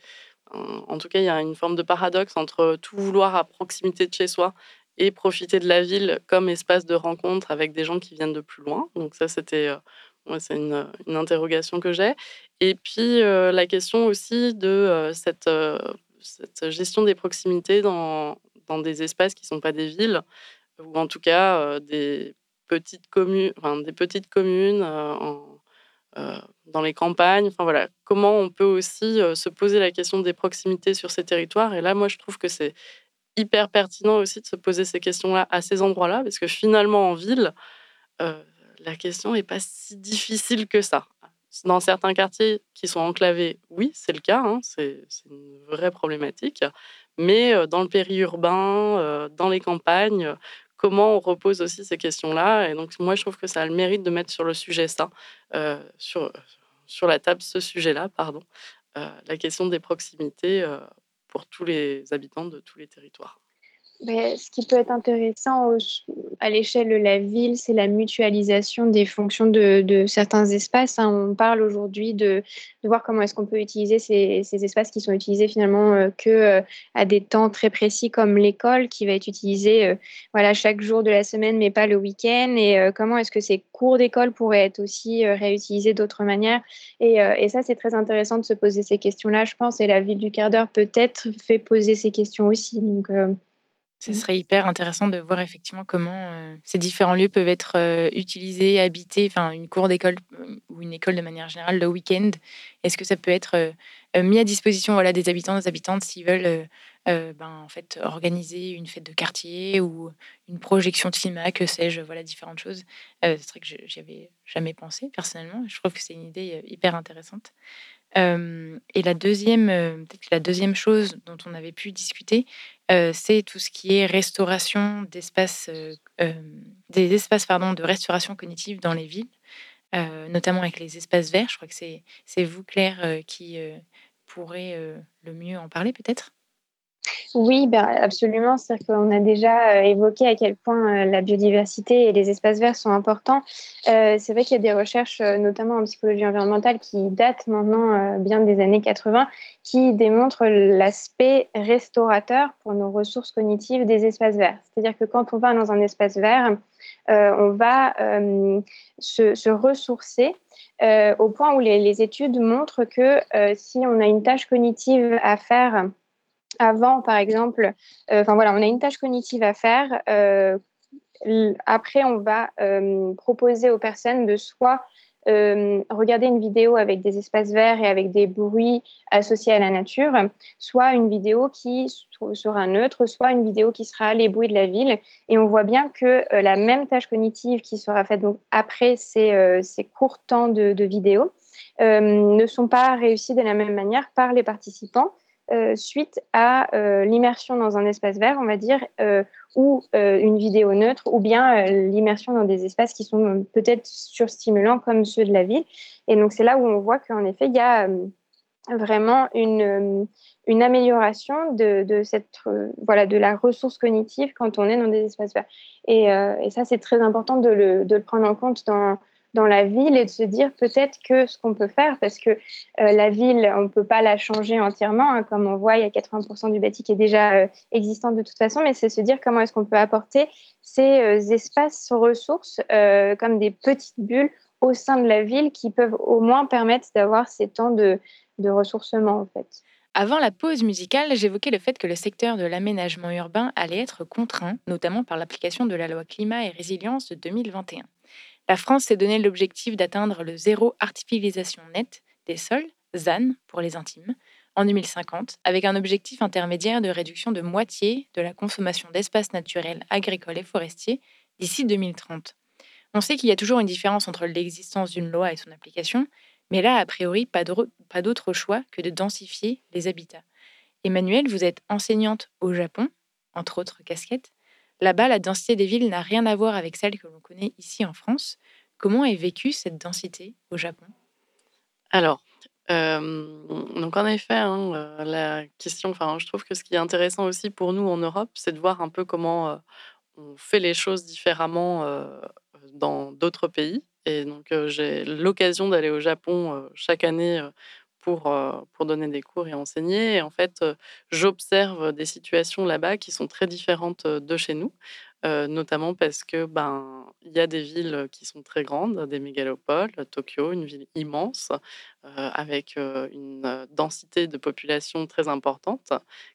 en tout cas, il y a une forme de paradoxe entre tout vouloir à proximité de chez soi et profiter de la ville comme espace de rencontre avec des gens qui viennent de plus loin. Donc ça, c'était euh, c'est une, une, interrogation que j'ai. Et puis euh, la question aussi de euh, cette, gestion des proximités dans, dans des espaces qui ne sont pas des villes, ou en tout cas des petites communes, enfin, des petites communes dans les campagnes. Enfin voilà, comment on peut aussi se poser la question des proximités sur ces territoires. Et là, moi, je trouve que c'est hyper pertinent aussi de se poser ces questions-là à ces endroits-là, parce que finalement, en ville, euh, la question n'est pas si difficile que ça. Dans certains quartiers qui sont enclavés, oui, c'est le cas, hein, c'est une vraie problématique. Mais euh, dans le périurbain, euh, dans les campagnes, comment on repose aussi ces questions-là? Et donc, moi, je trouve que ça a le mérite de mettre sur le sujet ça, sur, sur la table ce sujet-là, pardon, la question des proximités pour tous les habitants de tous les territoires. ce qui peut être intéressant à l'échelle de la ville, c'est la mutualisation des fonctions de, certains espaces. Hein. On parle aujourd'hui de, voir comment est-ce qu'on peut utiliser ces, espaces qui sont utilisés finalement euh, que euh, à des temps très précis comme l'école qui va être utilisée euh, voilà, chaque jour de la semaine mais pas le week-end. Et comment est-ce que ces cours d'école pourraient être aussi réutilisés d'autres manières. Et, et ça, c'est très intéressant de se poser ces questions-là, je pense. Et la ville du quart d'heure peut-être fait poser ces questions aussi. Donc, ce serait hyper intéressant de voir effectivement comment euh, ces différents lieux peuvent être euh, utilisés, habités, enfin une cour d'école euh, ou une école de manière générale le week-end. Est-ce que ça peut être mis à disposition voilà, des habitants, des habitantes s'ils veulent ben, en fait, organiser une fête de quartier ou une projection de film, que sais-je, voilà différentes choses? c'est vrai que j'y avais jamais pensé personnellement. Je trouve que c'est une idée hyper intéressante et la deuxième, peut-être la deuxième chose dont on avait pu discuter, c'est tout ce qui est restauration d'espaces, des espaces pardon, de restauration cognitive dans les villes, notamment avec les espaces verts. Je crois que c'est vous, Claire, qui pourrez le mieux en parler peut-être? Oui, ben, absolument. C'est-à-dire qu'on a déjà euh, évoqué à quel point euh, la biodiversité et les espaces verts sont importants. Euh, c'est vrai qu'il y a des recherches, notamment en psychologie environnementale, qui datent maintenant bien des années 80, qui démontrent l'aspect restaurateur pour nos ressources cognitives des espaces verts. C'est-à-dire que quand on va dans un espace vert, on va se, ressourcer au point où les, les études montrent que si on a une tâche cognitive à faire, avant, par exemple, euh, enfin voilà, on a une tâche cognitive à faire. Euh, après, on va euh, proposer aux personnes de soit regarder une vidéo avec des espaces verts et avec des bruits associés à la nature, soit une vidéo qui sera neutre, soit une vidéo qui sera les bruits de la ville. Et on voit bien que la même tâche cognitive qui sera faite donc, après ces, ces courts temps de, de vidéo ne sont pas réussis de la même manière par les participants suite à l'immersion dans un espace vert, on va dire, ou une vidéo neutre, ou bien l'immersion dans des espaces qui sont peut-être surstimulants comme ceux de la ville. Et donc c'est là où on voit qu'en effet, il y a vraiment une, amélioration de, cette, voilà, de la ressource cognitive quand on est dans des espaces verts. Et, ça, c'est très important de le, prendre en compte dans, dans la ville et de se dire peut-être que ce qu'on peut faire, parce que euh, la ville, on ne peut pas la changer entièrement, hein, comme on voit, il y a 80% du bâti qui est déjà euh, existant de toute façon, mais c'est se dire comment est-ce qu'on peut apporter ces euh, espaces ressources comme des petites bulles au sein de la ville qui peuvent au moins permettre d'avoir ces temps de, de ressourcement en fait. Avant la pause musicale, j'évoquais le fait que le secteur de l'aménagement urbain allait être contraint, notamment par l'application de la loi climat et résilience de 2021. La France s'est donné l'objectif d'atteindre le zéro artificialisation nette des sols, ZAN pour les intimes, en 2050, avec un objectif intermédiaire de réduction de moitié de la consommation d'espaces naturels, agricoles et forestiers d'ici 2030. On sait qu'il y a toujours une différence entre l'existence d'une loi et son application, mais là, a priori, pas d'autre choix que de densifier les habitats. Emmanuel, vous êtes enseignante au Japon, entre autres casquettes. Là-bas, la densité des villes n'a rien à voir avec celle que l'on connaît ici en France. Comment est vécue cette densité au Japon? Alors, euh, donc en effet, hein, euh, la question, enfin, je trouve que ce qui est intéressant aussi pour nous en Europe, c'est de voir un peu comment euh, on fait les choses différemment dans d'autres pays. Et donc, j'ai l'occasion d'aller au Japon chaque année pour, donner des cours et enseigner. Et en fait, j'observe des situations là-bas qui sont très différentes de chez nous, notamment parce que ben il y a des villes qui sont très grandes, des mégalopoles, Tokyo, une ville immense, avec une densité de population très importante,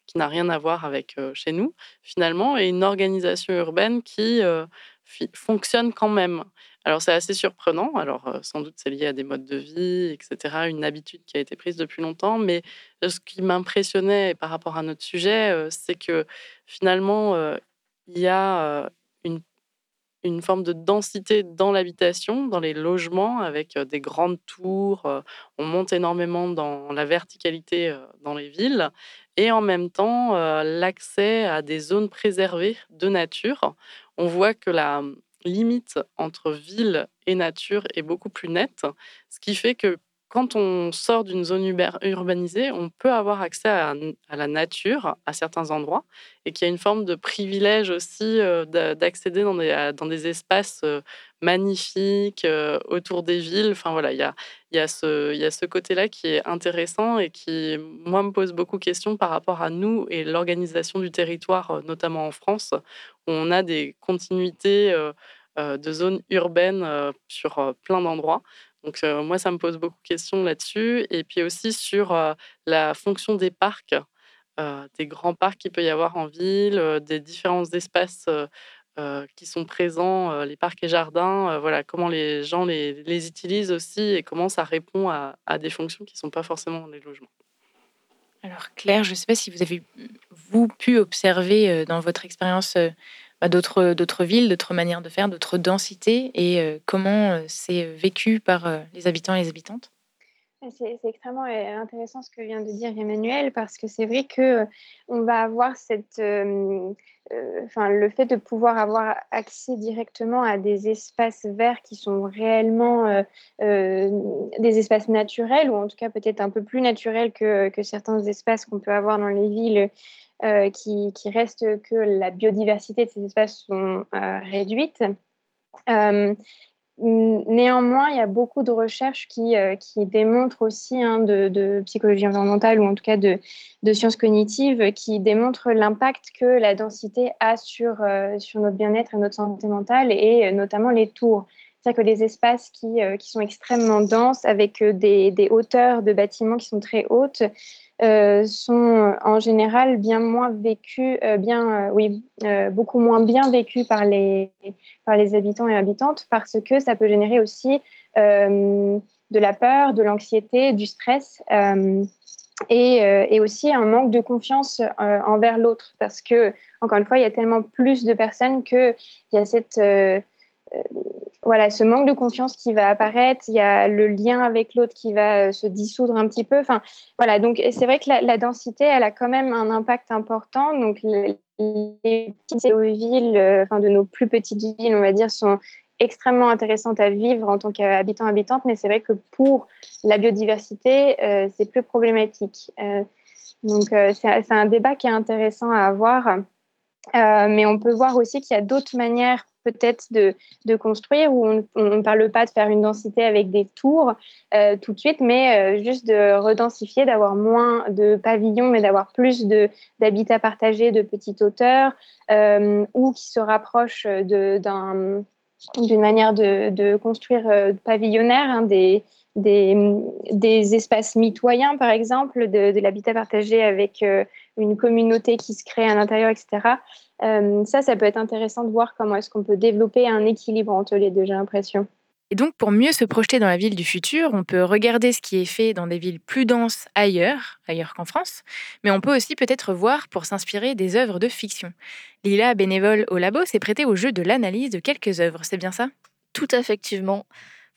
qui n'a rien à voir avec chez nous, finalement, et une organisation urbaine qui fonctionne quand même. Alors c'est assez surprenant. Alors euh, sans doute c'est lié à des modes de vie, etc., une habitude qui a été prise depuis longtemps. Mais euh, ce qui m'impressionnait par rapport à notre sujet, euh, c'est que finalement il y a une, forme de densité dans l'habitation, dans les logements, avec des grandes tours. on monte énormément dans la verticalité dans les villes. Et en même temps, l'accès à des zones préservées de nature. On voit que la, limite entre ville et nature est beaucoup plus nette, ce qui fait que quand on sort d'une zone urbanisée, on peut avoir accès à, la nature à certains endroits et qu'il y a une forme de privilège aussi euh, d'accéder dans des, espaces euh, magnifiques euh, autour des villes. Enfin voilà, il y a, ce, ce côté-là qui est intéressant et qui, moi, me pose beaucoup de questions par rapport à nous et l'organisation du territoire, notamment en France, où on a des continuités de zones urbaines sur plein d'endroits. Donc moi, ça me pose beaucoup de questions là-dessus. Et puis aussi sur la fonction des parcs, des grands parcs qu'il peut y avoir en ville, des différents espaces qui sont présents, les parcs et jardins, voilà, comment les gens les, utilisent aussi et comment ça répond à, des fonctions qui ne sont pas forcément les logements. Alors Claire, je ne sais pas si vous avez vous pu observer dans votre expérience d'autres, d'autres villes, d'autres manières de faire, d'autres densités et euh, comment euh, c'est vécu par euh, les habitants et les habitantes? C'est, extrêmement intéressant ce que vient de dire Emmanuel parce que c'est vrai que on va avoir cette, le fait de pouvoir avoir accès directement à des espaces verts qui sont réellement des espaces naturels ou en tout cas peut-être un peu plus naturels que, que certains espaces qu'on peut avoir dans les villes euh, qui, reste que la biodiversité de ces espaces sont euh, réduites. Euh, néanmoins, il y a beaucoup de recherches qui, qui démontrent aussi hein, de, psychologie environnementale ou en tout cas de, sciences cognitives qui démontrent l'impact que la densité a sur, sur notre bien-être et notre santé mentale et notamment les tours. C'est-à-dire que les espaces qui, qui, sont extrêmement denses avec des, des, hauteurs de bâtiments qui sont très hautes euh, sont en général bien moins vécus, euh, bien, euh, oui, beaucoup moins bien vécus par les, par les habitants et habitantes parce que ça peut générer aussi de la peur, de l'anxiété, du stress. Et, et, aussi un manque de confiance envers l'autre parce que encore une fois il y a tellement plus de personnes que il y a cette voilà, ce manque de confiance qui va apparaître, il y a le lien avec l'autre qui va euh, se dissoudre un petit peu. Enfin, voilà, donc c'est vrai que la, densité, elle a quand même un impact important. Donc les, petites villes, euh, enfin de nos plus petites villes, on va dire, sont extrêmement intéressantes à vivre en tant qu'habitant habitante, mais c'est vrai que pour la biodiversité, euh, c'est plus problématique. donc c'est un débat qui est intéressant à avoir. mais on peut voir aussi qu'il y a d'autres manières peut-être de, construire, où on ne parle pas de faire une densité avec des tours euh, tout de suite, mais euh, juste de redensifier, d'avoir moins de pavillons, mais d'avoir plus d'habitats partagés de petite hauteur, euh, ou qui se rapprochent d'une manière de, construire pavillonnaire, hein, des, des, espaces mitoyens, par exemple, de l'habitat partagé avec une communauté qui se crée à l'intérieur, etc. Euh, ça, ça peut être intéressant de voir comment est-ce qu'on peut développer un équilibre entre les deux, j'ai l'impression. Et donc, pour mieux se projeter dans la ville du futur, on peut regarder ce qui est fait dans des villes plus denses ailleurs, ailleurs qu'en France, mais on peut aussi peut-être voir pour s'inspirer des œuvres de fiction. Lila, bénévole au labo, s'est prêtée au jeu de l'analyse de quelques œuvres, c'est bien ça? Tout effectivement.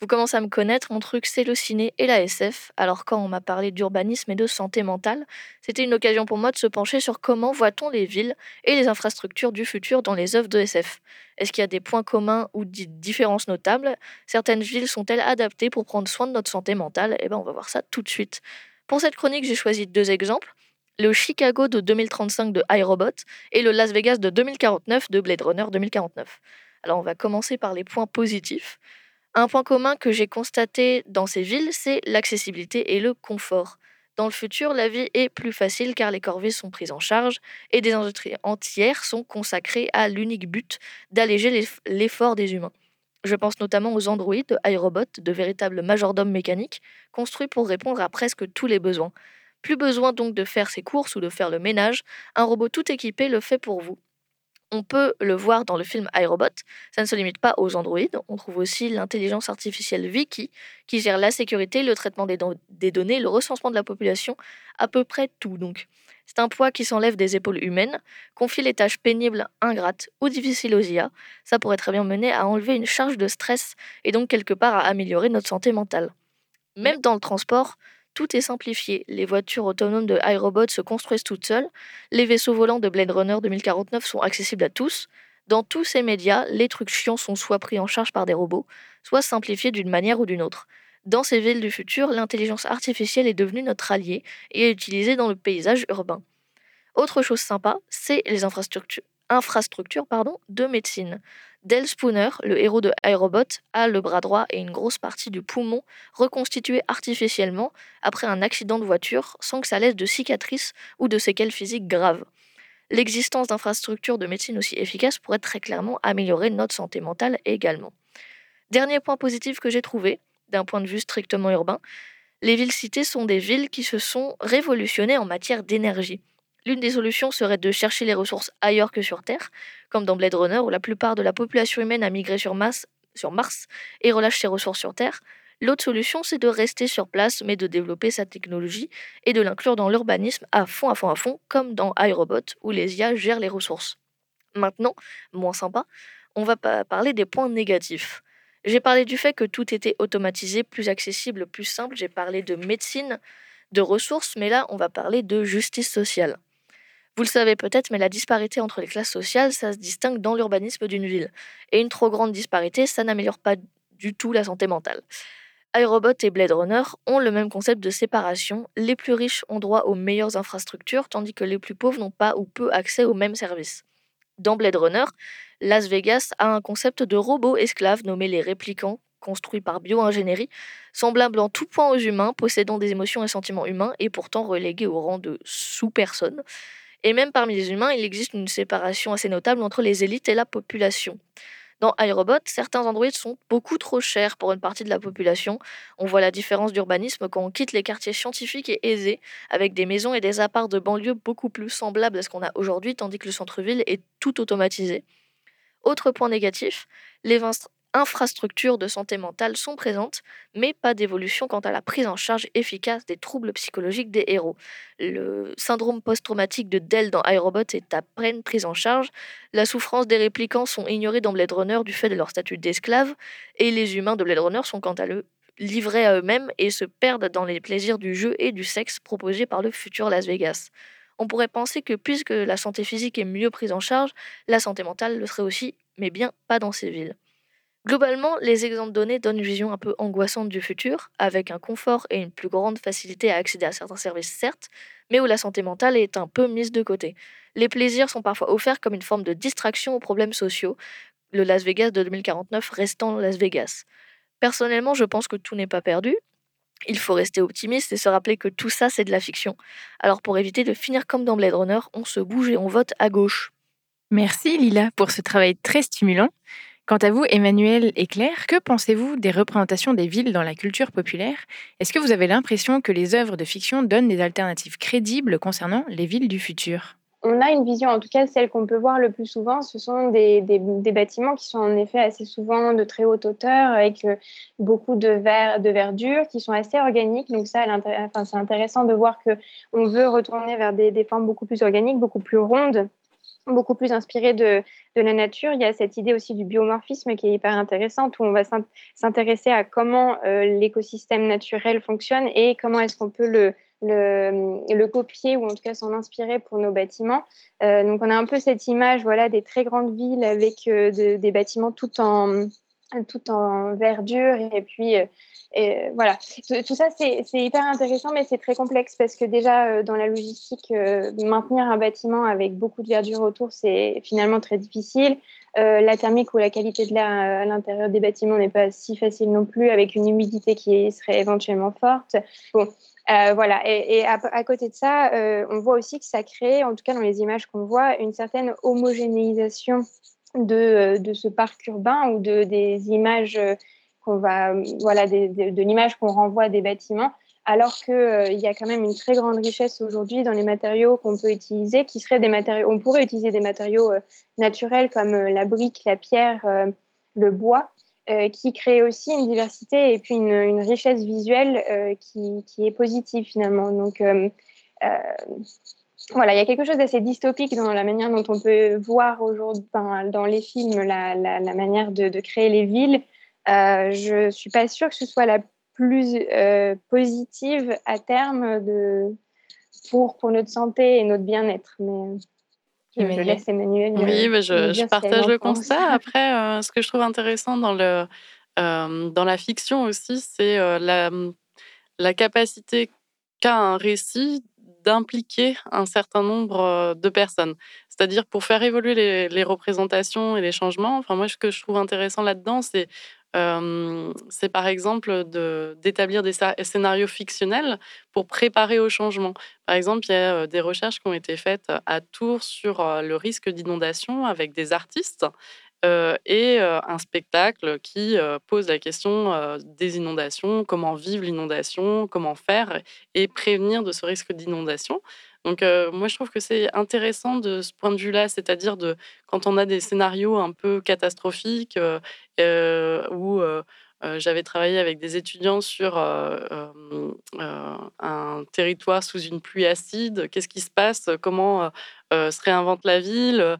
Vous commencez à me connaître, mon truc c'est le ciné et la SF. Alors quand on m'a parlé d'urbanisme et de santé mentale, c'était une occasion pour moi de se pencher sur comment voit-on les villes et les infrastructures du futur dans les œuvres de SF. Est-ce qu'il y a des points communs ou des différences notables? Certaines villes sont-elles adaptées pour prendre soin de notre santé mentale? Eh bien on va voir ça tout de suite. Pour cette chronique, j'ai choisi deux exemples. Le Chicago de 2035 de iRobot et le Las Vegas de 2049 de Blade Runner 2049. Alors on va commencer par les points positifs. Un point commun que j'ai constaté dans ces villes, c'est l'accessibilité et le confort. Dans le futur, la vie est plus facile car les corvées sont prises en charge et des industries entières sont consacrées à l'unique but d'alléger l'effort des humains. Je pense notamment aux androïdes de iRobot, de véritables majordomes mécaniques, construits pour répondre à presque tous les besoins. Plus besoin donc de faire ses courses ou de faire le ménage, un robot tout équipé le fait pour vous. On peut le voir dans le film iRobot. Ça ne se limite pas aux androïdes. On trouve aussi l'intelligence artificielle Vicky, qui gère la sécurité, le traitement des, données, le recensement de la population, à peu près tout donc. C'est un poids qui s'enlève des épaules humaines. Confier les tâches pénibles, ingrates ou difficiles aux IA, ça pourrait très bien mener à enlever une charge de stress et donc quelque part à améliorer notre santé mentale. Même dans le transport, tout est simplifié. Les voitures autonomes de iRobot se construisent toutes seules. Les vaisseaux volants de Blade Runner 2049 sont accessibles à tous. Dans tous ces médias, les trucs chiants sont soit pris en charge par des robots, soit simplifiés d'une manière ou d'une autre. Dans ces villes du futur, l'intelligence artificielle est devenue notre allié et est utilisée dans le paysage urbain. Autre chose sympa, c'est les infrastructures, de médecine. Del Spooner, le héros de iRobot, a le bras droit et une grosse partie du poumon reconstitués artificiellement après un accident de voiture sans que ça laisse de cicatrices ou de séquelles physiques graves. L'existence d'infrastructures de médecine aussi efficaces pourrait très clairement améliorer notre santé mentale également. Dernier point positif que j'ai trouvé, d'un point de vue strictement urbain, les villes citées sont des villes qui se sont révolutionnées en matière d'énergie. L'une des solutions serait de chercher les ressources ailleurs que sur Terre, comme dans Blade Runner où la plupart de la population humaine a migré sur Mars, et relâche ses ressources sur Terre. L'autre solution, c'est de rester sur place, mais de développer sa technologie et de l'inclure dans l'urbanisme à fond, à fond, à fond, comme dans iRobot, où les IA gèrent les ressources. Maintenant, moins sympa, on va parler des points négatifs. J'ai parlé du fait que tout était automatisé, plus accessible, plus simple. J'ai parlé de médecine, de ressources, mais là, on va parler de justice sociale. Vous le savez peut-être, mais la disparité entre les classes sociales, ça se distingue dans l'urbanisme d'une ville. Et une trop grande disparité, ça n'améliore pas du tout la santé mentale. iRobot et Blade Runner ont le même concept de séparation. Les plus riches ont droit aux meilleures infrastructures, tandis que les plus pauvres n'ont pas ou peu accès aux mêmes services. Dans Blade Runner, Las Vegas a un concept de robots esclaves nommés les réplicants, construits par bio-ingénierie, semblables en tout point aux humains, possédant des émotions et sentiments humains et pourtant relégués au rang de sous-personnes. Et même parmi les humains, il existe une séparation assez notable entre les élites et la population. Dans iRobot, certains androïdes sont beaucoup trop chers pour une partie de la population. On voit la différence d'urbanisme quand on quitte les quartiers scientifiques et aisés, avec des maisons et des apparts de banlieue beaucoup plus semblables à ce qu'on a aujourd'hui, tandis que le centre-ville est tout automatisé. Autre point négatif, les, infrastructures de santé mentale sont présentes, mais pas d'évolution quant à la prise en charge efficace des troubles psychologiques des héros. Le syndrome post-traumatique de Dell dans iRobot est à peine prise en charge, la souffrance des réplicants sont ignorées dans Blade Runner du fait de leur statut d'esclave, et les humains de Blade Runner sont quant à eux livrés à eux-mêmes et se perdent dans les plaisirs du jeu et du sexe proposés par le futur Las Vegas. On pourrait penser que puisque la santé physique est mieux prise en charge, la santé mentale le serait aussi, mais bien pas dans ces villes. Globalement, les exemples donnés donnent une vision un peu angoissante du futur, avec un confort et une plus grande facilité à accéder à certains services, certes, mais où la santé mentale est un peu mise de côté. Les plaisirs sont parfois offerts comme une forme de distraction aux problèmes sociaux, le Las Vegas de 2049 restant Las Vegas. Personnellement, je pense que tout n'est pas perdu. Il faut rester optimiste et se rappeler que tout ça, c'est de la fiction. Alors pour éviter de finir comme dans Blade Runner, on se bouge et on vote à gauche. Merci Lila pour ce travail très stimulant. Quant à vous, Emmanuel et Claire, que pensez-vous des représentations des villes dans la culture populaire? Est-ce que vous avez l'impression que les œuvres de fiction donnent des alternatives crédibles concernant les villes du futur? On a une vision, en tout cas celle qu'on peut voir le plus souvent, ce sont des, bâtiments qui sont en effet assez souvent de très haute hauteur, avec euh, beaucoup de, de verdure, qui sont assez organiques. Donc ça, enfin, c'est intéressant de voir qu'on veut retourner vers des, des, formes beaucoup plus organiques, beaucoup plus rondes, beaucoup plus inspiré de, de, la nature. Il y a cette idée aussi du biomorphisme qui est hyper intéressante, où on va s'intéresser à comment euh, l'écosystème naturel fonctionne et comment est-ce qu'on peut le, le, copier ou en tout cas s'en inspirer pour nos bâtiments. Euh, donc on a un peu cette image voilà, des très grandes villes avec euh, des bâtiments tout en, tout en verdure et puis et voilà, tout ça c'est hyper intéressant, mais c'est très complexe parce que déjà euh, dans la logistique, euh, maintenir un bâtiment avec beaucoup de verdure autour, c'est finalement très difficile. Euh, la thermique ou la qualité de l'air à l'intérieur des bâtiments n'est pas si facile non plus, avec une humidité qui serait éventuellement forte. Bon, voilà, et, à, côté de ça, on voit aussi que ça crée, en tout cas dans les images qu'on voit, une certaine homogénéisation de, de, ce parc urbain ou de, des images qu'on va, voilà, de l'image qu'on renvoie des bâtiments, alors qu'il euh, y a quand même une très grande richesse aujourd'hui dans les matériaux qu'on peut utiliser, qui seraient des matériaux, on pourrait utiliser des matériaux euh, naturels comme euh, la brique, la pierre, le bois, qui créent aussi une diversité et puis une, richesse visuelle qui, qui, est positive finalement. Donc voilà, il y a quelque chose d'assez dystopique dans la manière dont on peut voir aujourd'hui, dans les films, la, la, la manière de, de, créer les villes euh, je ne suis pas sûre que ce soit la plus euh, positive à terme de, pour, pour notre santé et notre bien-être. Mais je, je, laisse Emmanuel. Oui, mais je, je partage le constat. Après, euh, ce que je trouve intéressant dans, le, dans la fiction aussi, c'est la, la capacité qu'a un récit d'impliquer un certain nombre de personnes. C'est-à-dire pour faire évoluer les, représentations et les changements. Enfin, moi, ce que je trouve intéressant là-dedans, c'est par exemple d'établir des scénarios fictionnels pour préparer au changement. Par exemple, il y a des recherches qui ont été faites à Tours sur le risque d'inondation avec des artistes et un spectacle qui pose la question des inondations, comment vivre l'inondation, comment faire et prévenir de ce risque d'inondation. Donc moi je trouve que c'est intéressant de ce point de vue-là, c'est-à-dire de quand on a des scénarios un peu catastrophiques où j'avais travaillé avec des étudiants sur un territoire sous une pluie acide. Qu'est-ce qui se passe? Comment se réinvente la ville?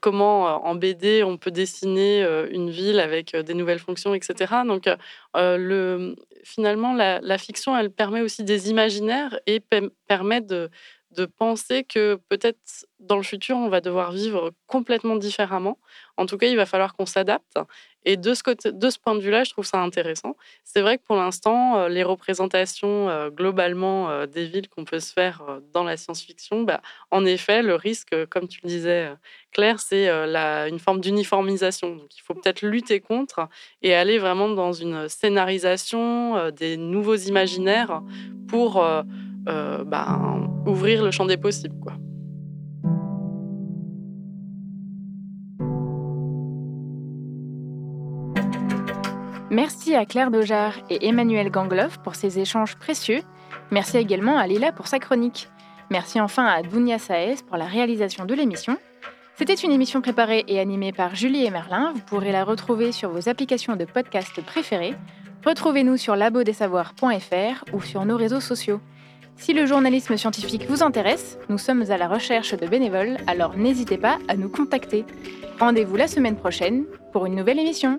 Comment en BD on peut dessiner une ville avec des nouvelles fonctions, etc. Donc le, finalement, la, fiction, elle permet aussi des imaginaires et permet de de penser que peut-être dans le futur, on va devoir vivre complètement différemment. En tout cas, il va falloir qu'on s'adapte. Et de ce, de point de vue-là, je trouve ça intéressant. C'est vrai que pour l'instant, euh, les représentations euh, globalement euh, des villes qu'on peut se faire dans la science-fiction, bah, en effet, le risque, comme tu le disais, Claire, c'est une forme d'uniformisation. Donc il faut peut-être lutter contre et aller vraiment dans une scénarisation des nouveaux imaginaires pour bah, ouvrir le champ des possibles. Merci à Claire Dojar et Emmanuel Gangloff pour ces échanges précieux. Merci également à Lila pour sa chronique. Merci enfin à Dounia Saez pour la réalisation de l'émission. C'était une émission préparée et animée par Julie et Merlin. Vous pourrez la retrouver sur vos applications de podcast préférées. Retrouvez-nous sur labodessavoir.fr ou sur nos réseaux sociaux. Si le journalisme scientifique vous intéresse, nous sommes à la recherche de bénévoles, alors n'hésitez pas à nous contacter. Rendez-vous la semaine prochaine pour une nouvelle émission.